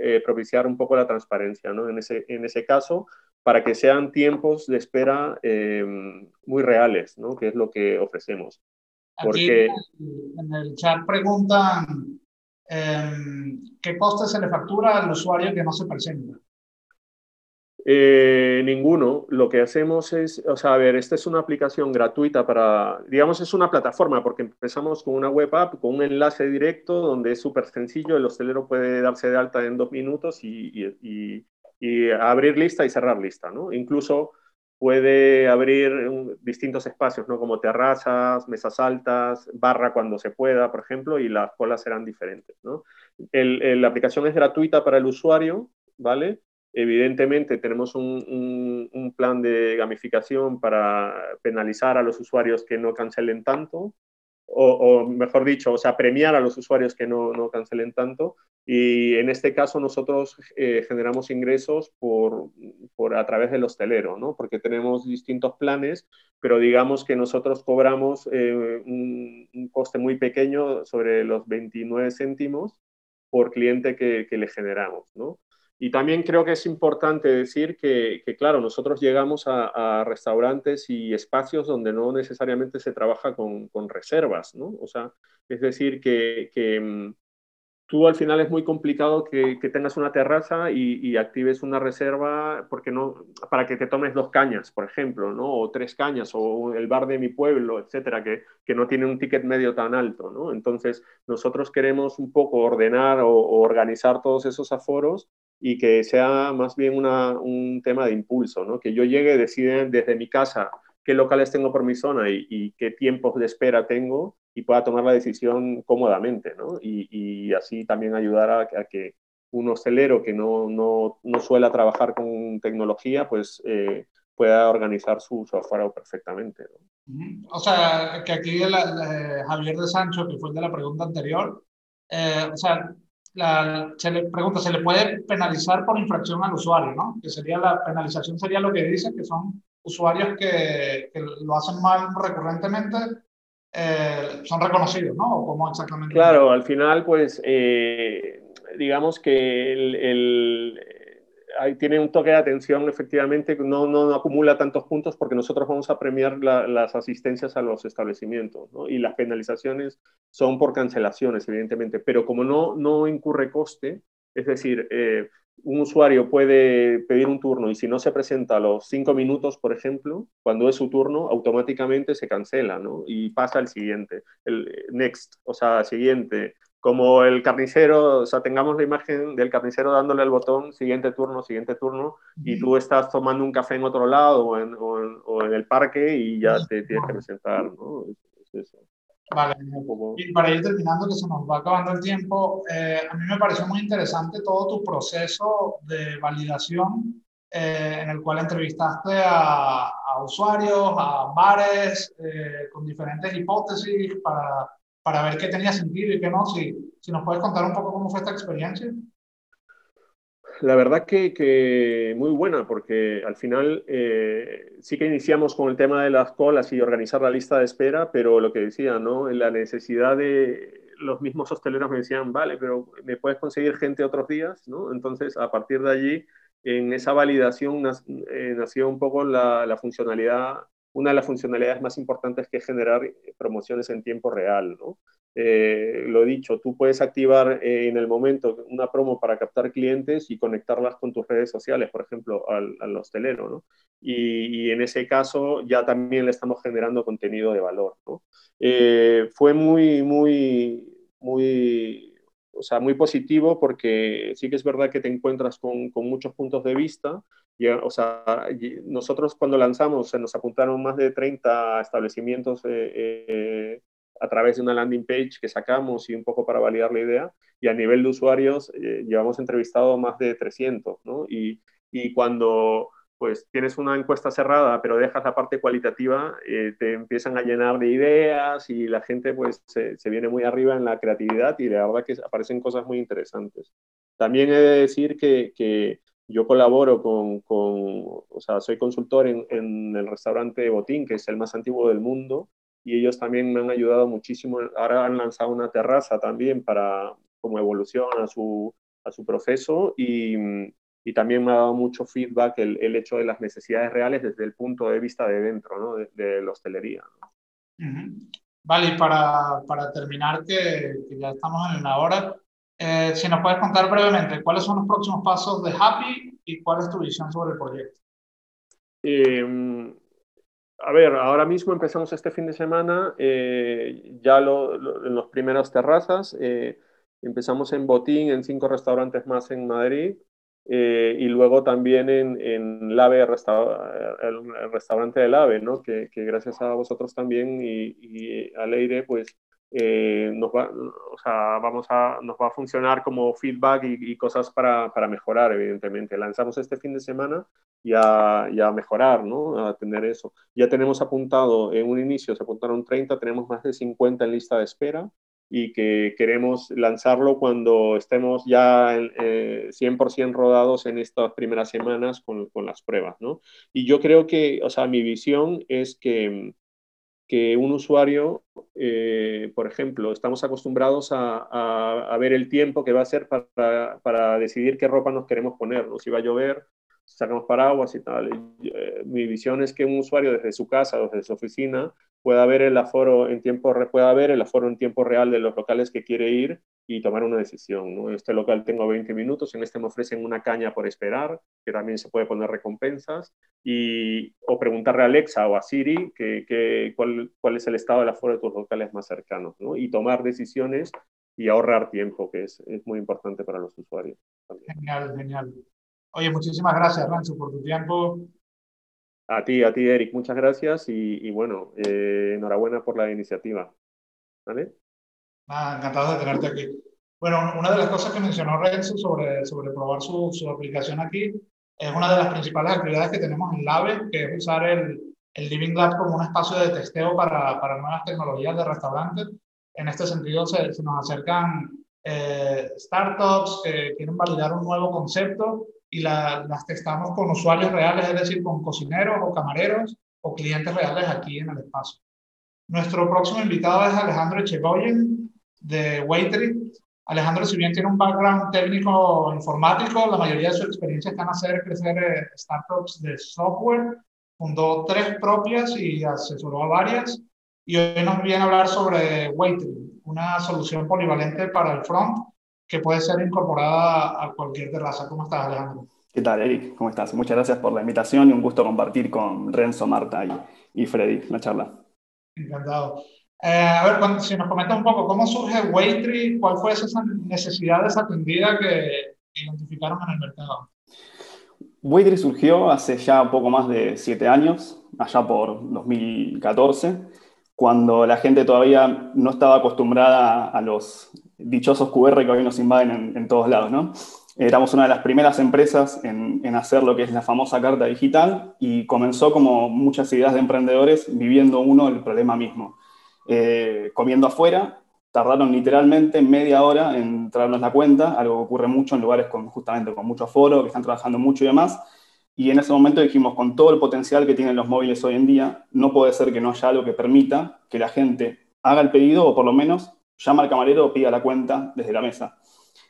eh, propiciar un poco la transparencia, ¿no? En ese, en ese caso, para que sean tiempos de espera muy reales, ¿no? Que es lo que ofrecemos. Porque... en, el, chat preguntan em, qué coste se le factura al usuario que no se presenta. Eh, ninguno. Lo que hacemos es, o sea, a ver, esta es una aplicación gratuita para, digamos, es una plataforma porque empezamos con una web app, con un enlace directo donde es súper sencillo, el hostelero puede darse de alta en dos minutos y, y, y abrir lista y cerrar lista, ¿no? Incluso puede abrir distintos espacios, ¿no? Como terrazas, mesas altas, barra cuando se pueda, por ejemplo, y las colas serán diferentes, ¿no? El, la aplicación es gratuita para el usuario, ¿vale? Evidentemente tenemos un, un, plan de gamificación para penalizar a los usuarios que no cancelen tanto, o, mejor dicho, o sea, premiar a los usuarios que no, no cancelen tanto. Y en este caso nosotros eh, generamos ingresos por, por, a través del hostelero, ¿no? Porque tenemos distintos planes, pero digamos que nosotros cobramos eh, un, un, coste muy pequeño sobre los 29 céntimos por cliente que, que le generamos, ¿no? Y también creo que es importante decir que, claro, nosotros llegamos a, restaurantes y espacios donde no necesariamente se trabaja con, reservas, ¿no? O sea, es decir, que, mm, tú al final es muy complicado que, tengas una terraza y, actives una reserva porque no, para que te tomes dos cañas, por ejemplo, ¿no? o tres cañas, o el bar de mi pueblo, etcétera, que, que no tiene un ticket medio tan alto. ¿no? Entonces, nosotros queremos un poco ordenar o, organizar todos esos aforos y que sea más bien una, un tema de impulso, ¿no? que yo llegue, decide desde mi casa qué locales tengo por mi zona y, y qué tiempos de espera tengo y pueda tomar la decisión cómodamente, ¿no? Y, así también ayudar a, que un hostelero que no, no, no suele trabajar con tecnología, pues eh, pueda organizar su, software perfectamente. O sea, que aquí Javier de Sancho, que fue el de la pregunta anterior, eh, o sea, se le pregunta, ¿se le puede penalizar por infracción al usuario, no? Que sería la penalización, sería lo que dice, que son usuarios que, que lo hacen mal recurrentemente eh, son reconocidos, ¿no? ¿Cómo exactamente? Claro, al final, pues, eh, digamos que el, tiene un toque de atención, efectivamente, no, no, acumula tantos puntos porque nosotros vamos a premiar las asistencias a los establecimientos, ¿no? Y las penalizaciones son por cancelaciones, evidentemente, pero como no, no incurre coste, es decir, eh, un usuario puede pedir un turno y si no se presenta a los cinco minutos, por ejemplo, cuando es su turno, automáticamente se cancela, ¿no? Y pasa al siguiente, el next, o sea, siguiente. Como el carnicero, o sea, tengamos la imagen del carnicero dándole el botón, siguiente turno, siguiente turno, y tú estás tomando un café en otro lado o en, o en, el parque y ya te tienes que presentar, ¿no? Es eso. Vale, y para ir terminando, que se nos va acabando el tiempo, eh, a mí me pareció muy interesante todo tu proceso de validación eh, en el cual entrevistaste a, usuarios, a bares, eh, con diferentes hipótesis para, para ver qué tenía sentido y qué no. Si, si nos puedes contar un poco cómo fue esta experiencia. La verdad que, muy buena, porque al final eh, sí que iniciamos con el tema de las colas y organizar la lista de espera, pero lo que decía, ¿no? La necesidad de los mismos hosteleros me decían, vale, pero me puedes conseguir gente otros días, ¿no? Entonces, a partir de allí, en esa validación eh, nació un poco la, la, funcionalidad, una de las funcionalidades más importantes que es generar promociones en tiempo real, ¿no? Eh, lo dicho, tú puedes activar eh, en el momento una promo para captar clientes y conectarlas con tus redes sociales, por ejemplo, al, hostelero, ¿no? Y, en ese caso ya también le estamos generando contenido de valor. Eh, fue muy, muy, muy, o sea, muy positivo porque sí que es verdad que te encuentras con, con muchos puntos de vista. Y, o sea, nosotros cuando lanzamos se nos apuntaron más de 30 establecimientos a través de una landing page que sacamos y un poco para validar la idea. Y a nivel de usuarios eh, llevamos entrevistado más de 300, ¿no? Y, y, cuando pues tienes una encuesta cerrada, pero dejas la parte cualitativa, eh, te empiezan a llenar de ideas y la gente pues se, se, viene muy arriba en la creatividad y la verdad que aparecen cosas muy interesantes. También he de decir que, que yo colaboro con, con, o sea, soy consultor en, en el restaurante Botín, que es el más antiguo del mundo, y ellos también me han ayudado muchísimo. Ahora han lanzado una terraza también para como evolución a su, a su proceso y, y también me ha dado mucho feedback el, el, hecho de las necesidades reales desde el punto de vista de dentro, ¿no? de, la hostelería. Vale, y para, para terminar, que, ya estamos en la hora, eh, si nos puedes contar brevemente cuáles son los próximos pasos de Happy y cuál es tu visión sobre el proyecto. Eh, a ver, ahora mismo empezamos este fin de semana, eh, ya en las primeras terrazas, eh, empezamos en Botín, en cinco restaurantes más en Madrid, eh, y luego también en, en Lave, el, restaurante del Ave, ¿no? que, gracias a vosotros también y, y a Leire, pues nos, va, o sea, vamos a, nos va a funcionar como feedback y, y cosas para, para, mejorar, evidentemente. Lanzamos este fin de semana y a, mejorar, ¿no? A tener eso. Ya tenemos apuntado, en un inicio se apuntaron 30, tenemos más de 50 en lista de espera y que queremos lanzarlo cuando estemos ya 100% eh, rodados en estas primeras semanas con, con, las pruebas, ¿no? Y yo creo que, o sea, mi visión es que que un usuario, eh, por ejemplo, estamos acostumbrados a, ver el tiempo que va a ser para, para, decidir qué ropa nos queremos poner, si va a llover, sacamos paraguas y tal. Eh, mi visión es que un usuario desde su casa desde su oficina pueda ver el aforo en tiempo pueda ver el aforo en tiempo real de los locales que quiere ir y tomar una decisión. ¿no? En este local tengo 20 minutos, en este me ofrecen una caña por esperar, que también se puede poner recompensas, y, o preguntarle a Alexa o a Siri que, cuál, cuál, es el estado del aforo de tus locales más cercanos, ¿no? y tomar decisiones y ahorrar tiempo, que es, es muy importante para los usuarios. Genial, genial. Oye, muchísimas gracias, Rancho, por tu tiempo. A ti, a ti, Eric, muchas gracias y, bueno, eh, enhorabuena por la iniciativa. ¿Vale? Ah, encantado de tenerte aquí. Bueno, una de las cosas que mencionó Renzo sobre, sobre probar su, su, aplicación aquí es una de las principales actividades que tenemos en LAVE, que es usar el, el Living Lab como un espacio de testeo para, para nuevas tecnologías de restaurantes. En este sentido, se, se nos acercan eh, startups que quieren validar un nuevo concepto y las testamos con usuarios reales, es decir, con cocineros o camareros o clientes reales aquí en el espacio. Nuestro próximo invitado es Alejandro Echegoyen de Waitry. Alejandro, si bien tiene un background técnico informático, la mayoría de su experiencia está en hacer crecer eh, startups de software. Fundó tres propias y asesoró a varias. Y hoy nos viene a hablar sobre Waitry, una solución polivalente para el front que puede ser incorporada a cualquier terraza. ¿Cómo estás, Alejandro? ¿Qué tal, Eric? ¿Cómo estás? Muchas gracias por la invitación y un gusto compartir con Renzo, Marta y, y Freddy la charla. Encantado. Eh, a ver, si nos comenta un poco, ¿cómo surge Waitry? ¿Cuál fue esa necesidad desatendida que identificaron en el mercado? Waitry surgió hace ya poco más de siete años, allá por 2014, cuando la gente todavía no estaba acostumbrada a los dichosos QR que hoy nos invaden en, todos lados, ¿no? Éramos una de las primeras empresas en, hacer lo que es la famosa carta digital y comenzó como muchas ideas de emprendedores viviendo uno el problema mismo. Eh, comiendo afuera, tardaron literalmente media hora en traernos la cuenta, algo que ocurre mucho en lugares con, justamente con mucho aforo, que están trabajando mucho y demás. Y en ese momento dijimos, con todo el potencial que tienen los móviles hoy en día, no puede ser que no haya algo que permita que la gente haga el pedido o por lo menos llama al camarero o pida la cuenta desde la mesa.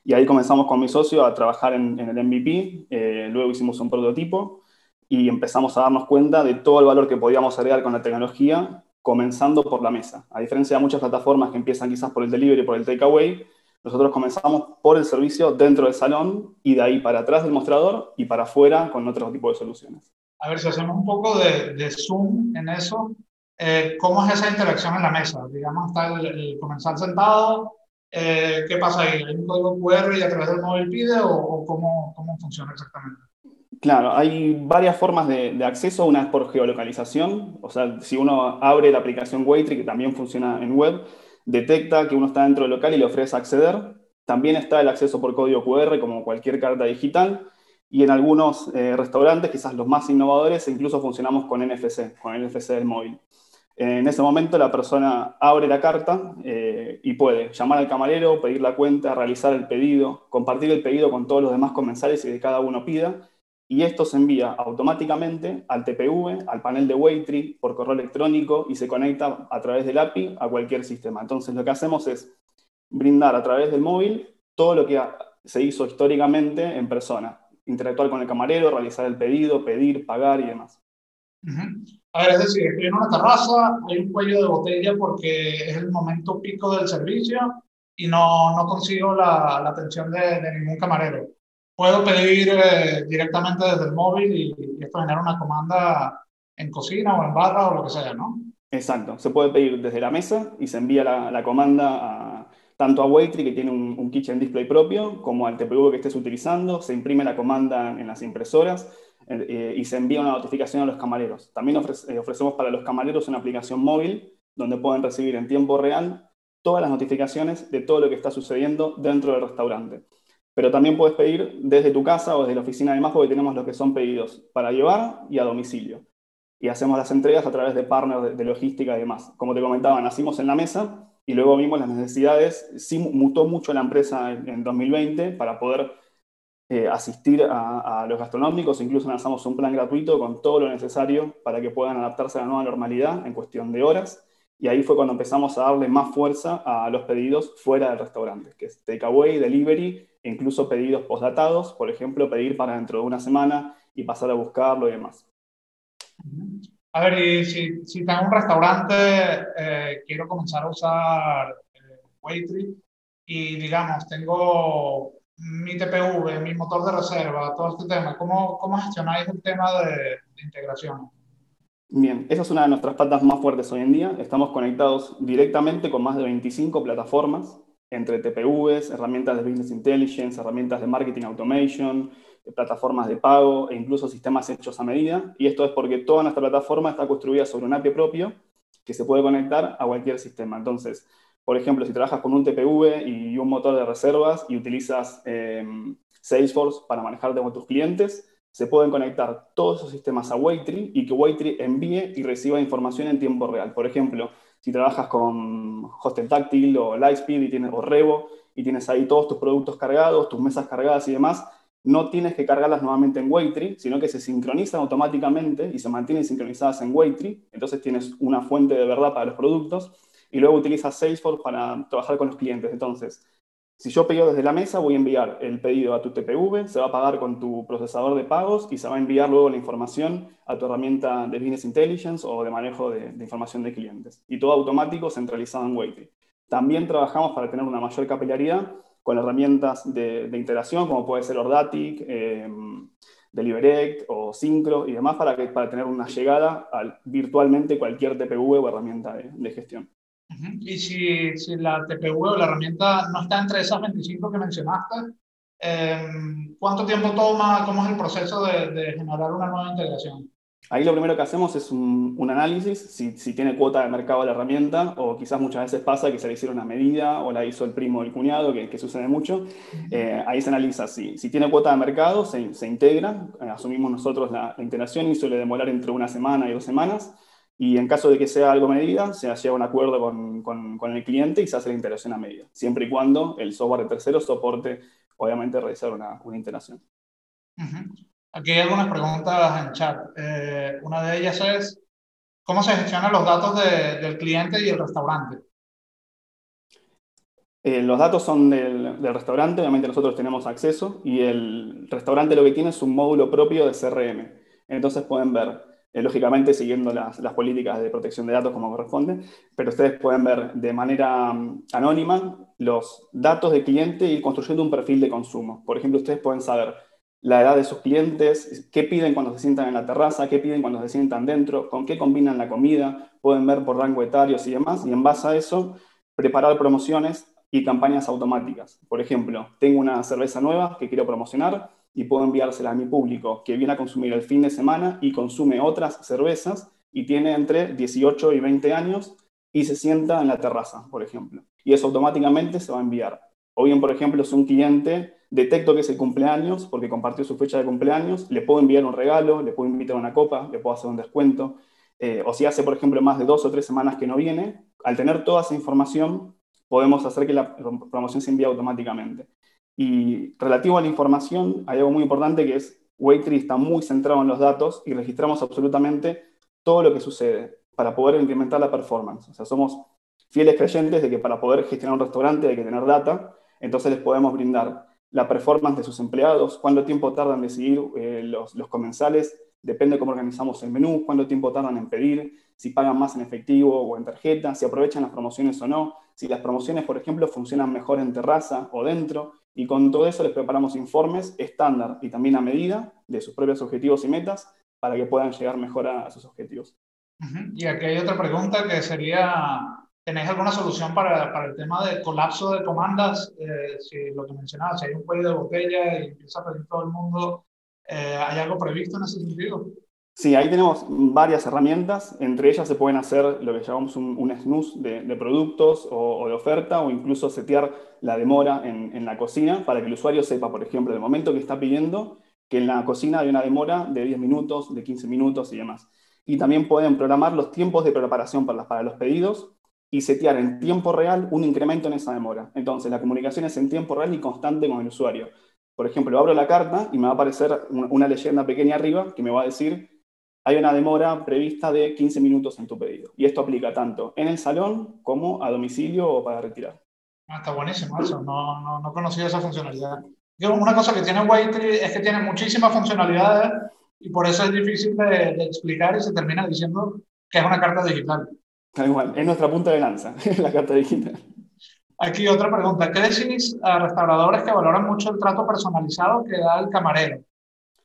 Y ahí comenzamos con mi socio a trabajar en, el MVP, eh, luego hicimos un prototipo y empezamos a darnos cuenta de todo el valor que podíamos agregar con la tecnología, comenzando por la mesa. A diferencia de muchas plataformas que empiezan quizás por el delivery, por el takeaway, nosotros comenzamos por el servicio dentro del salón y de ahí para atrás del mostrador y para afuera con otro tipo de soluciones. A ver si hacemos un poco de, de zoom en eso. Eh, ¿cómo es esa interacción en la mesa? Digamos, está el, comensal sentado, eh, ¿qué pasa ahí? ¿Hay un código QR y a través del móvil pide o, cómo, cómo, funciona exactamente? Claro, hay varias formas de, acceso. Una es por geolocalización, o sea, si uno abre la aplicación Waitry, que también funciona en web, detecta que uno está dentro del local y le ofrece acceder. También está el acceso por código QR, como cualquier carta digital. Y en algunos eh, restaurantes, quizás los más innovadores, incluso funcionamos con NFC, con NFC del móvil. En ese momento la persona abre la carta eh, y puede llamar al camarero, pedir la cuenta, realizar el pedido, compartir el pedido con todos los demás comensales y que cada uno pida. Y esto se envía automáticamente al TPV, al panel de Waitry, por correo electrónico y se conecta a través del API a cualquier sistema. Entonces lo que hacemos es brindar a través del móvil todo lo que se hizo históricamente en persona. Interactuar con el camarero, realizar el pedido, pedir, pagar y demás. A ver, es decir, estoy en una terraza, hay un cuello de botella porque es el momento pico del servicio y no, no consigo la, la atención de, de, ningún camarero. Puedo pedir eh, directamente desde el móvil y, esto genera una comanda en cocina o en barra o lo que sea, ¿no? Exacto, se puede pedir desde la mesa y se envía la, la comanda a, tanto a Waitry, que tiene un, un kitchen display propio, como al TPU que estés utilizando, se imprime la comanda en las impresoras eh, y se envía una notificación a los camareros. También eh, ofrecemos para los camareros una aplicación móvil donde pueden recibir en tiempo real todas las notificaciones de todo lo que está sucediendo dentro del restaurante. Pero también puedes pedir desde tu casa o desde la oficina de más porque tenemos lo que son pedidos para llevar y a domicilio. Y hacemos las entregas a través de partners de, logística y demás. Como te comentaba, nacimos en la mesa y luego vimos las necesidades. Sí, mutó mucho la empresa en, en 2020 para poder eh, asistir a, a, los gastronómicos, incluso lanzamos un plan gratuito con todo lo necesario para que puedan adaptarse a la nueva normalidad en cuestión de horas. Y ahí fue cuando empezamos a darle más fuerza a los pedidos fuera del restaurante, que es takeaway, delivery, incluso pedidos postdatados, por ejemplo, pedir para dentro de una semana y pasar a buscarlo y demás. A ver, y si, si tengo un restaurante, eh, quiero comenzar a usar eh, y digamos, tengo mi TPV, mi motor de reserva, todo este tema, ¿cómo, cómo gestionáis el tema de, de integración? Bien, esa es una de nuestras patas más fuertes hoy en día. Estamos conectados directamente con más de 25 plataformas, entre TPVs, herramientas de Business Intelligence, herramientas de Marketing Automation, plataformas de pago e incluso sistemas hechos a medida. Y esto es porque toda nuestra plataforma está construida sobre un API propio que se puede conectar a cualquier sistema. Entonces, por ejemplo, si trabajas con un TPV y un motor de reservas y utilizas eh, Salesforce para manejarte con tus clientes, se pueden conectar todos esos sistemas a Waitree y que Waitree envíe y reciba información en tiempo real. Por ejemplo, si trabajas con Hostel Táctil o Lightspeed y o Revo y tienes ahí todos tus productos cargados, tus mesas cargadas y demás, no tienes que cargarlas nuevamente en Waitree, sino que se sincronizan automáticamente y se mantienen sincronizadas en Waitree. Entonces tienes una fuente de verdad para los productos y luego utilizas Salesforce para trabajar con los clientes. Entonces, si yo pido desde la mesa, voy a enviar el pedido a tu TPV, se va a pagar con tu procesador de pagos y se va a enviar luego la información a tu herramienta de Business Intelligence o de manejo de, información de clientes. Y todo automático centralizado en Waitree. También trabajamos para tener una mayor capilaridad con herramientas de, integración como puede ser Ordatic, eh, Deliverect o Syncro y demás para, que, para tener una llegada a virtualmente cualquier TPV o herramienta de gestión. Y si, si, la TPV o la herramienta no está entre esas 25 que mencionaste, em, ¿cuánto tiempo toma? ¿Cómo es el proceso de, de, generar una nueva integración? Ahí lo primero que hacemos es un, un análisis, si, si, tiene cuota de mercado la herramienta, o quizás muchas veces pasa que se le hicieron una medida o la hizo el primo o el cuñado, que, que sucede mucho. Eh, ahí se analiza si, si tiene cuota de mercado, se, se integra, eh, asumimos nosotros la, la integración y suele demorar entre una semana y dos semanas. Y en caso de que sea algo medida, se llega a un acuerdo con, con, el cliente y se hace la integración a medida, siempre y cuando el software de terceros soporte, obviamente, realizar una, una integración. Aquí hay algunas preguntas en chat. Eh, una de ellas es, ¿cómo se gestionan los datos de, del cliente y el restaurante? Eh, los datos son del, del, restaurante, obviamente nosotros tenemos acceso y el restaurante lo que tiene es un módulo propio de CRM. Entonces pueden ver eh, lógicamente siguiendo las, políticas de protección de datos como corresponde, pero ustedes pueden ver de manera um, anónima los datos del cliente y construyendo un perfil de consumo. Por ejemplo, ustedes pueden saber la edad de sus clientes, qué piden cuando se sientan en la terraza, qué piden cuando se sientan dentro, con qué combinan la comida, pueden ver por rango etarios y demás, y en base a eso preparar promociones y campañas automáticas. Por ejemplo, tengo una cerveza nueva que quiero promocionar, y puedo enviársela a mi público que viene a consumir el fin de semana y consume otras cervezas y tiene entre 18 y 20 años y se sienta en la terraza, por ejemplo. Y eso automáticamente se va a enviar. O bien, por ejemplo, si un cliente detecto que es el cumpleaños porque compartió su fecha de cumpleaños, le puedo enviar un regalo, le puedo invitar a una copa, le puedo hacer un descuento. Eh, o si hace, por ejemplo, más de dos o tres semanas que no viene, al tener toda esa información, podemos hacer que la promoción se envíe automáticamente. Y relativo a la información, hay algo muy importante que es Waitree está muy centrado en los datos y registramos absolutamente todo lo que sucede para poder incrementar la performance. O sea, somos fieles creyentes de que para poder gestionar un restaurante hay que tener data, entonces les podemos brindar la performance de sus empleados, cuánto tiempo tardan en decidir eh, los, los comensales, depende cómo organizamos el menú, cuánto tiempo tardan en pedir, si pagan más en efectivo o en tarjeta, si aprovechan las promociones o no, si las promociones, por ejemplo, funcionan mejor en terraza o dentro, y con todo eso les preparamos informes estándar y también a medida de sus propios objetivos y metas para que puedan llegar mejor a, sus objetivos. Y aquí hay otra pregunta que sería, ¿tenéis alguna solución para, para el tema de colapso de comandas? Eh, si lo que mencionabas, si hay un cuello de botella y empieza a pedir todo el mundo, eh, ¿hay algo previsto en ese sentido? Sí, ahí tenemos varias herramientas. Entre ellas se pueden hacer lo que llamamos un, un de, de productos o, o, de oferta o incluso setear la demora en, en, la cocina para que el usuario sepa, por ejemplo, el momento que está pidiendo, que en la cocina hay una demora de 10 minutos, de 15 minutos y demás. Y también pueden programar los tiempos de preparación para, las, para los pedidos y setear en tiempo real un incremento en esa demora. Entonces, la comunicación es en tiempo real y constante con el usuario. Por ejemplo, abro la carta y me va a aparecer una leyenda pequeña arriba que me va a decir hay una demora prevista de 15 minutos en tu pedido. Y esto aplica tanto en el salón como a domicilio o para retirar. Ah, está buenísimo eso, no, no, no conocía esa funcionalidad. Una cosa que tiene Whiteley es que tiene muchísimas funcionalidades y por eso es difícil de, explicar y se termina diciendo que es una carta digital. Tal igual, es nuestra punta de lanza, la carta digital. Aquí otra pregunta. ¿Qué decís a restauradores que valoran mucho el trato personalizado que da el camarero?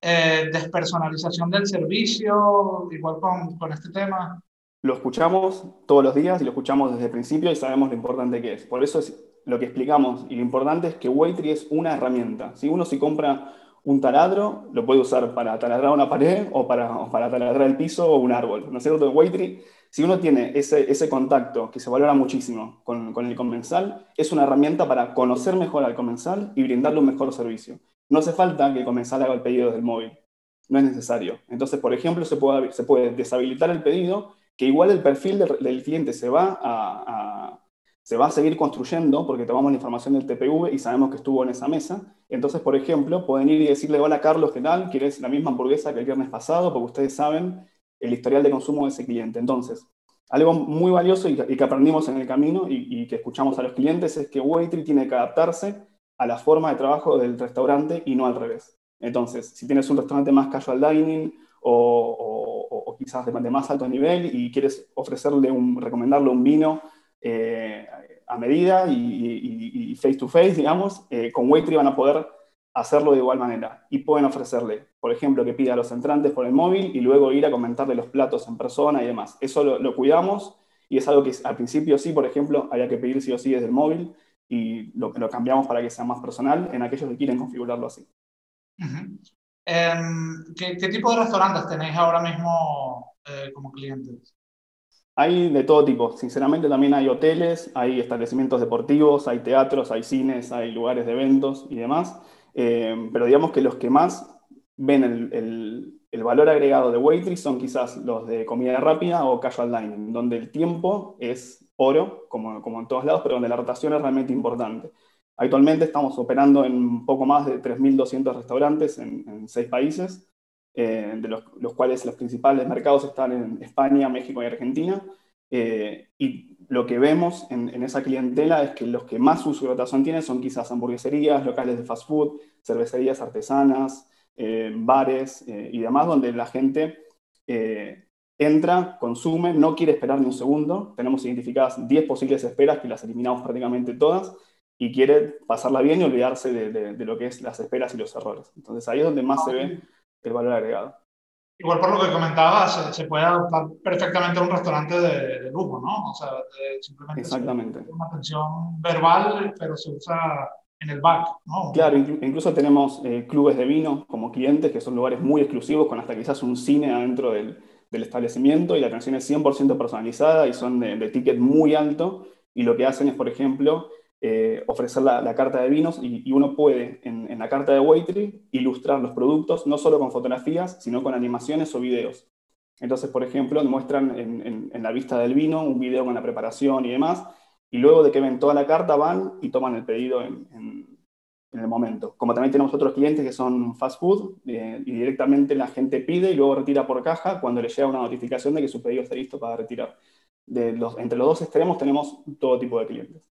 Eh, despersonalización del servicio, igual con, con este tema. Lo escuchamos todos los días y lo escuchamos desde el principio y sabemos lo importante que es. Por eso es lo que explicamos y lo importante es que Waitry es una herramienta. Si uno si compra un taladro, lo puede usar para taladrar una pared o para, para taladrar el piso o un árbol. ¿No es cierto? Si uno tiene ese, ese contacto que se valora muchísimo con, con el comensal, es una herramienta para conocer mejor al comensal y brindarle un mejor servicio. No hace falta que el comensal haga el pedido desde el móvil. No es necesario. Entonces, por ejemplo, se puede, deshabilitar el pedido, que igual el perfil del, cliente se va a, se va a seguir construyendo porque tomamos la información del TPV y sabemos que estuvo en esa mesa. Entonces, por ejemplo, pueden ir y decirle, hola Carlos, ¿qué tal? ¿Quieres la misma hamburguesa que el viernes pasado? Porque ustedes saben el historial de consumo de ese cliente. Entonces, algo muy valioso y que, aprendimos en el camino y, que escuchamos a los clientes es que Waitry tiene que adaptarse a la forma de trabajo del restaurante y no al revés. Entonces, si tienes un restaurante más casual dining o, quizás de, más alto nivel y quieres ofrecerle un, recomendarle un vino eh, a medida y, face to face, digamos, eh, con Waitry van a poder hacerlo de igual manera y pueden ofrecerle, por ejemplo, que pida los entrantes por el móvil y luego ir a comentarle los platos en persona y demás. Eso lo, lo cuidamos y es algo que al principio sí, por ejemplo, había que pedir sí o sí desde el móvil y lo, lo cambiamos para que sea más personal en aquellos que quieren configurarlo así. Em, ¿qué, tipo de restaurantes tenéis ahora mismo eh, como clientes? Hay de todo tipo. Sinceramente también hay hoteles, hay establecimientos deportivos, hay teatros, hay cines, hay lugares de eventos y demás. Em, pero digamos que los que más ven el, el, valor agregado de Waitress son quizás los de comida rápida o casual dining, donde el tiempo es oro, como, como en todos lados, pero donde la rotación es realmente importante. Actualmente estamos operando en un poco más de 3.200 restaurantes en, seis países, eh, de los, los, cuales los principales mercados están en España, México y Argentina. Eh, y lo que vemos en, en, esa clientela es que los que más uso y rotación tienen son quizás hamburgueserías, locales de fast food, cervecerías artesanas, eh, bares y demás, donde la gente entra, consume, no quiere esperar ni un segundo. Tenemos identificadas 10 posibles esperas que las eliminamos prácticamente todas y quiere pasarla bien y olvidarse de, lo que es las esperas y los errores. Entonces ahí es donde más se ve el valor agregado. Igual por lo que comentabas, se, puede adoptar perfectamente a un restaurante de, lujo, ¿no? O sea, simplemente Exactamente. una atención verbal, pero se usa en el back, ¿no? Claro, incluso tenemos eh, clubes de vino como clientes, que son lugares muy exclusivos, con hasta quizás un cine adentro del, del establecimiento y la atención es 100% personalizada y son de, ticket muy alto y lo que hacen es, por ejemplo, eh, ofrecer la, carta de vinos y, uno puede en, la carta de Waitree ilustrar los productos no solo con fotografías, sino con animaciones o videos. Entonces, por ejemplo, muestran en, la vista del vino un video con la preparación y demás, y luego de que ven toda la carta van y toman el pedido en, en el momento. Como también tenemos otros clientes que son fast food eh, y directamente la gente pide y luego retira por caja cuando le llega una notificación de que su pedido está listo para retirar. De los, entre los dos extremos tenemos todo tipo de clientes.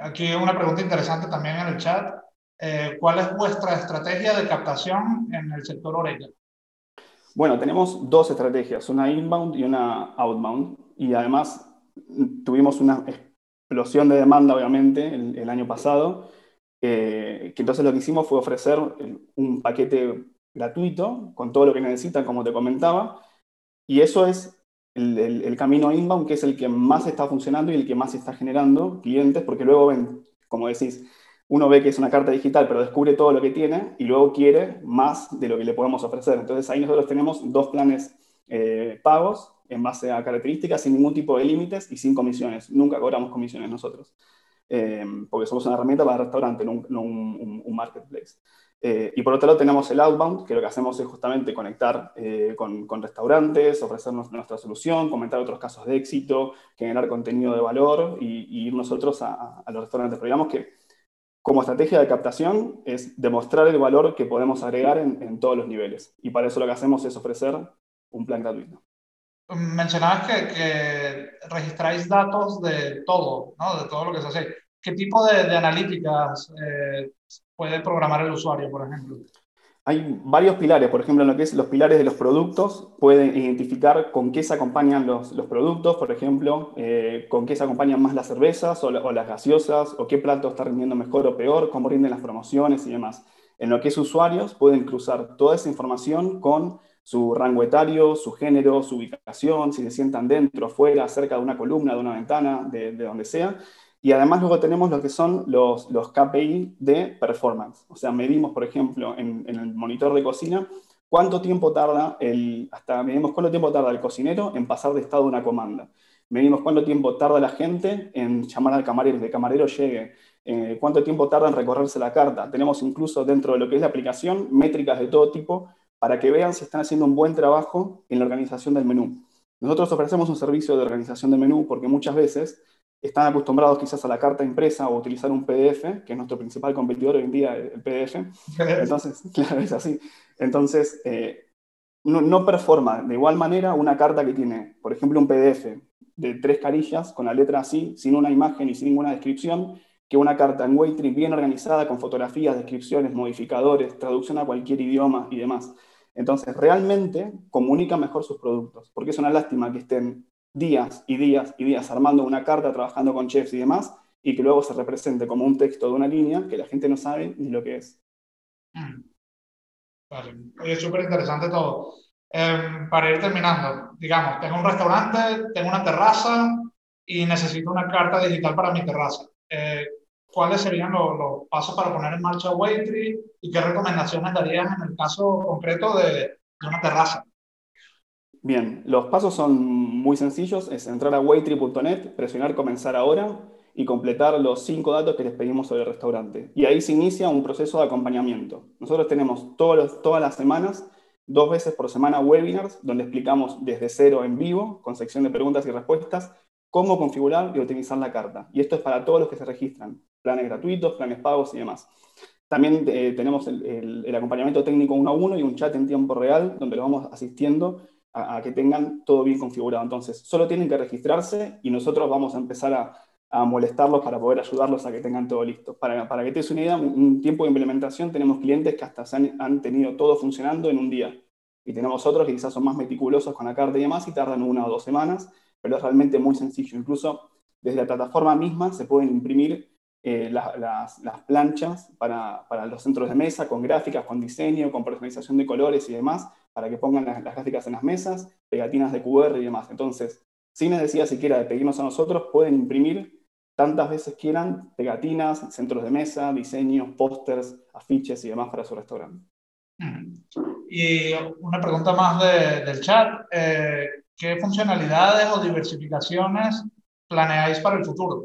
Aquí una pregunta interesante también en el chat. Eh, ¿Cuál es vuestra estrategia de captación en el sector Oreca? Bueno, tenemos dos estrategias, una inbound y una outbound. Y además tuvimos una explosión de demanda, obviamente, el año pasado que entonces lo que hicimos fue ofrecer un paquete gratuito con todo lo que necesitan, como te comentaba, y eso es el, el, camino inbound, que es el que más está funcionando y el que más está generando clientes, porque luego ven, como decís, uno ve que es una carta digital, pero descubre todo lo que tiene y luego quiere más de lo que le podemos ofrecer. Entonces ahí nosotros tenemos dos planes eh, pagos en base a características, sin ningún tipo de límites y sin comisiones. Nunca cobramos comisiones nosotros. Eh, porque somos una herramienta para el restaurante, no un, marketplace. Eh, y por otro lado tenemos el outbound, que lo que hacemos es justamente conectar eh, con, restaurantes, ofrecernos nuestra solución, comentar otros casos de éxito, generar contenido de valor y, ir nosotros a, los restaurantes. Pero digamos que como estrategia de captación es demostrar el valor que podemos agregar en, todos los niveles. Y para eso lo que hacemos es ofrecer un plan gratuito. Mencionabas que, registráis datos de todo, de todo lo que se hace. ¿Qué tipo de, analíticas eh, puede programar el usuario, por ejemplo? Hay varios pilares, por ejemplo, en lo que es los pilares de los productos, pueden identificar con qué se acompañan los, productos, por ejemplo, eh, con qué se acompañan más las cervezas o, las gaseosas, o qué plato está rindiendo mejor o peor, cómo rinden las promociones y demás. En lo que es usuarios, pueden cruzar toda esa información con su rango etario, su género, su ubicación, si se sientan dentro, fuera, cerca de una columna, de una ventana, de donde sea, y además luego tenemos lo que son los, los KPI de performance. O sea, medimos, por ejemplo, en, el monitor de cocina, cuánto tiempo tarda el, hasta medimos cuánto tiempo tarda el cocinero en pasar de estado a una comanda. Medimos cuánto tiempo tarda la gente en llamar al camarero, que el camarero llegue. Eh, cuánto tiempo tarda en recorrerse la carta. Tenemos incluso dentro de lo que es la aplicación métricas de todo tipo para que vean si están haciendo un buen trabajo en la organización del menú. Nosotros ofrecemos un servicio de organización de menú porque muchas veces están acostumbrados quizás a la carta impresa o utilizar un PDF, que es nuestro principal competidor hoy en día, el PDF. Entonces, claro, es así. Entonces, eh, no, no, performa de igual manera una carta que tiene, por ejemplo, un PDF de tres carillas con la letra así, sin una imagen y sin ninguna descripción, que una carta en Waitree bien organizada con fotografías, descripciones, modificadores, traducción a cualquier idioma y demás. Entonces, realmente comunica mejor sus productos, porque es una lástima que estén días y días y días armando una carta, trabajando con chefs y demás, y que luego se represente como un texto de una línea que la gente no sabe ni lo que es. Mm. Vale, es súper interesante todo. Em, para ir terminando, digamos, tengo un restaurante, tengo una terraza y necesito una carta digital para mi terraza. Eh, ¿Cuáles serían los, pasos para poner en marcha Waitree y qué recomendaciones darías en el caso concreto de, de una terraza? Bien, los pasos son muy sencillos, es entrar a waitree.net, presionar comenzar ahora y completar los cinco datos que les pedimos sobre el restaurante. Y ahí se inicia un proceso de acompañamiento. Nosotros tenemos todas las semanas, dos veces por semana, webinars donde explicamos desde cero en vivo, con sección de preguntas y respuestas, cómo configurar y optimizar la carta. Y esto es para todos los que se registran, planes gratuitos, planes pagos y demás. También eh, tenemos el, el, acompañamiento técnico uno a uno y un chat en tiempo real donde lo vamos asistiendo a, que tengan todo bien configurado. Entonces, solo tienen que registrarse y nosotros vamos a empezar a, a molestarlos para poder ayudarlos a que tengan todo listo. Para, para que te des una idea, un tiempo de implementación, tenemos clientes que hasta han, han, tenido todo funcionando en un día. Y tenemos otros que quizás son más meticulosos con la carta y demás y tardan una o dos semanas, pero es realmente muy sencillo. Incluso desde la plataforma misma se pueden imprimir eh, las, las, planchas para, para, los centros de mesa con gráficas, con diseño, con personalización de colores y demás, para que pongan las, gráficas en las mesas, pegatinas de QR y demás. Entonces, sin necesidad siquiera de pedirnos a nosotros, pueden imprimir tantas veces quieran pegatinas, centros de mesa, diseños, pósters, afiches y demás para su restaurante. Y una pregunta más del chat. Eh, ¿Qué funcionalidades o diversificaciones planeáis para el futuro?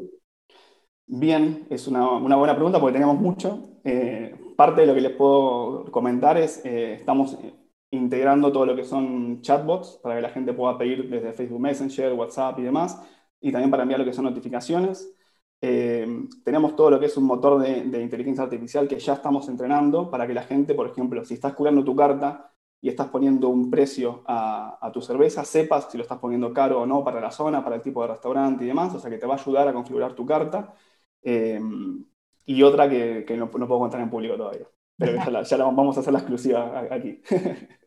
Bien, es una, buena pregunta porque tenemos mucho. Eh, parte de lo que les puedo comentar es, eh, estamos integrando todo lo que son chatbots para que la gente pueda pedir desde Facebook Messenger, WhatsApp y demás, y también para enviar lo que son notificaciones. Eh, tenemos todo lo que es un motor de, inteligencia artificial que ya estamos entrenando para que la gente, por ejemplo, si estás curando tu carta y estás poniendo un precio a, tu cerveza, sepas si lo estás poniendo caro o no para la zona, para el tipo de restaurante y demás, o sea que te va a ayudar a configurar tu carta. Eh, y otra que, no, puedo contar en público todavía, pero ya, la, vamos a hacer la exclusiva aquí.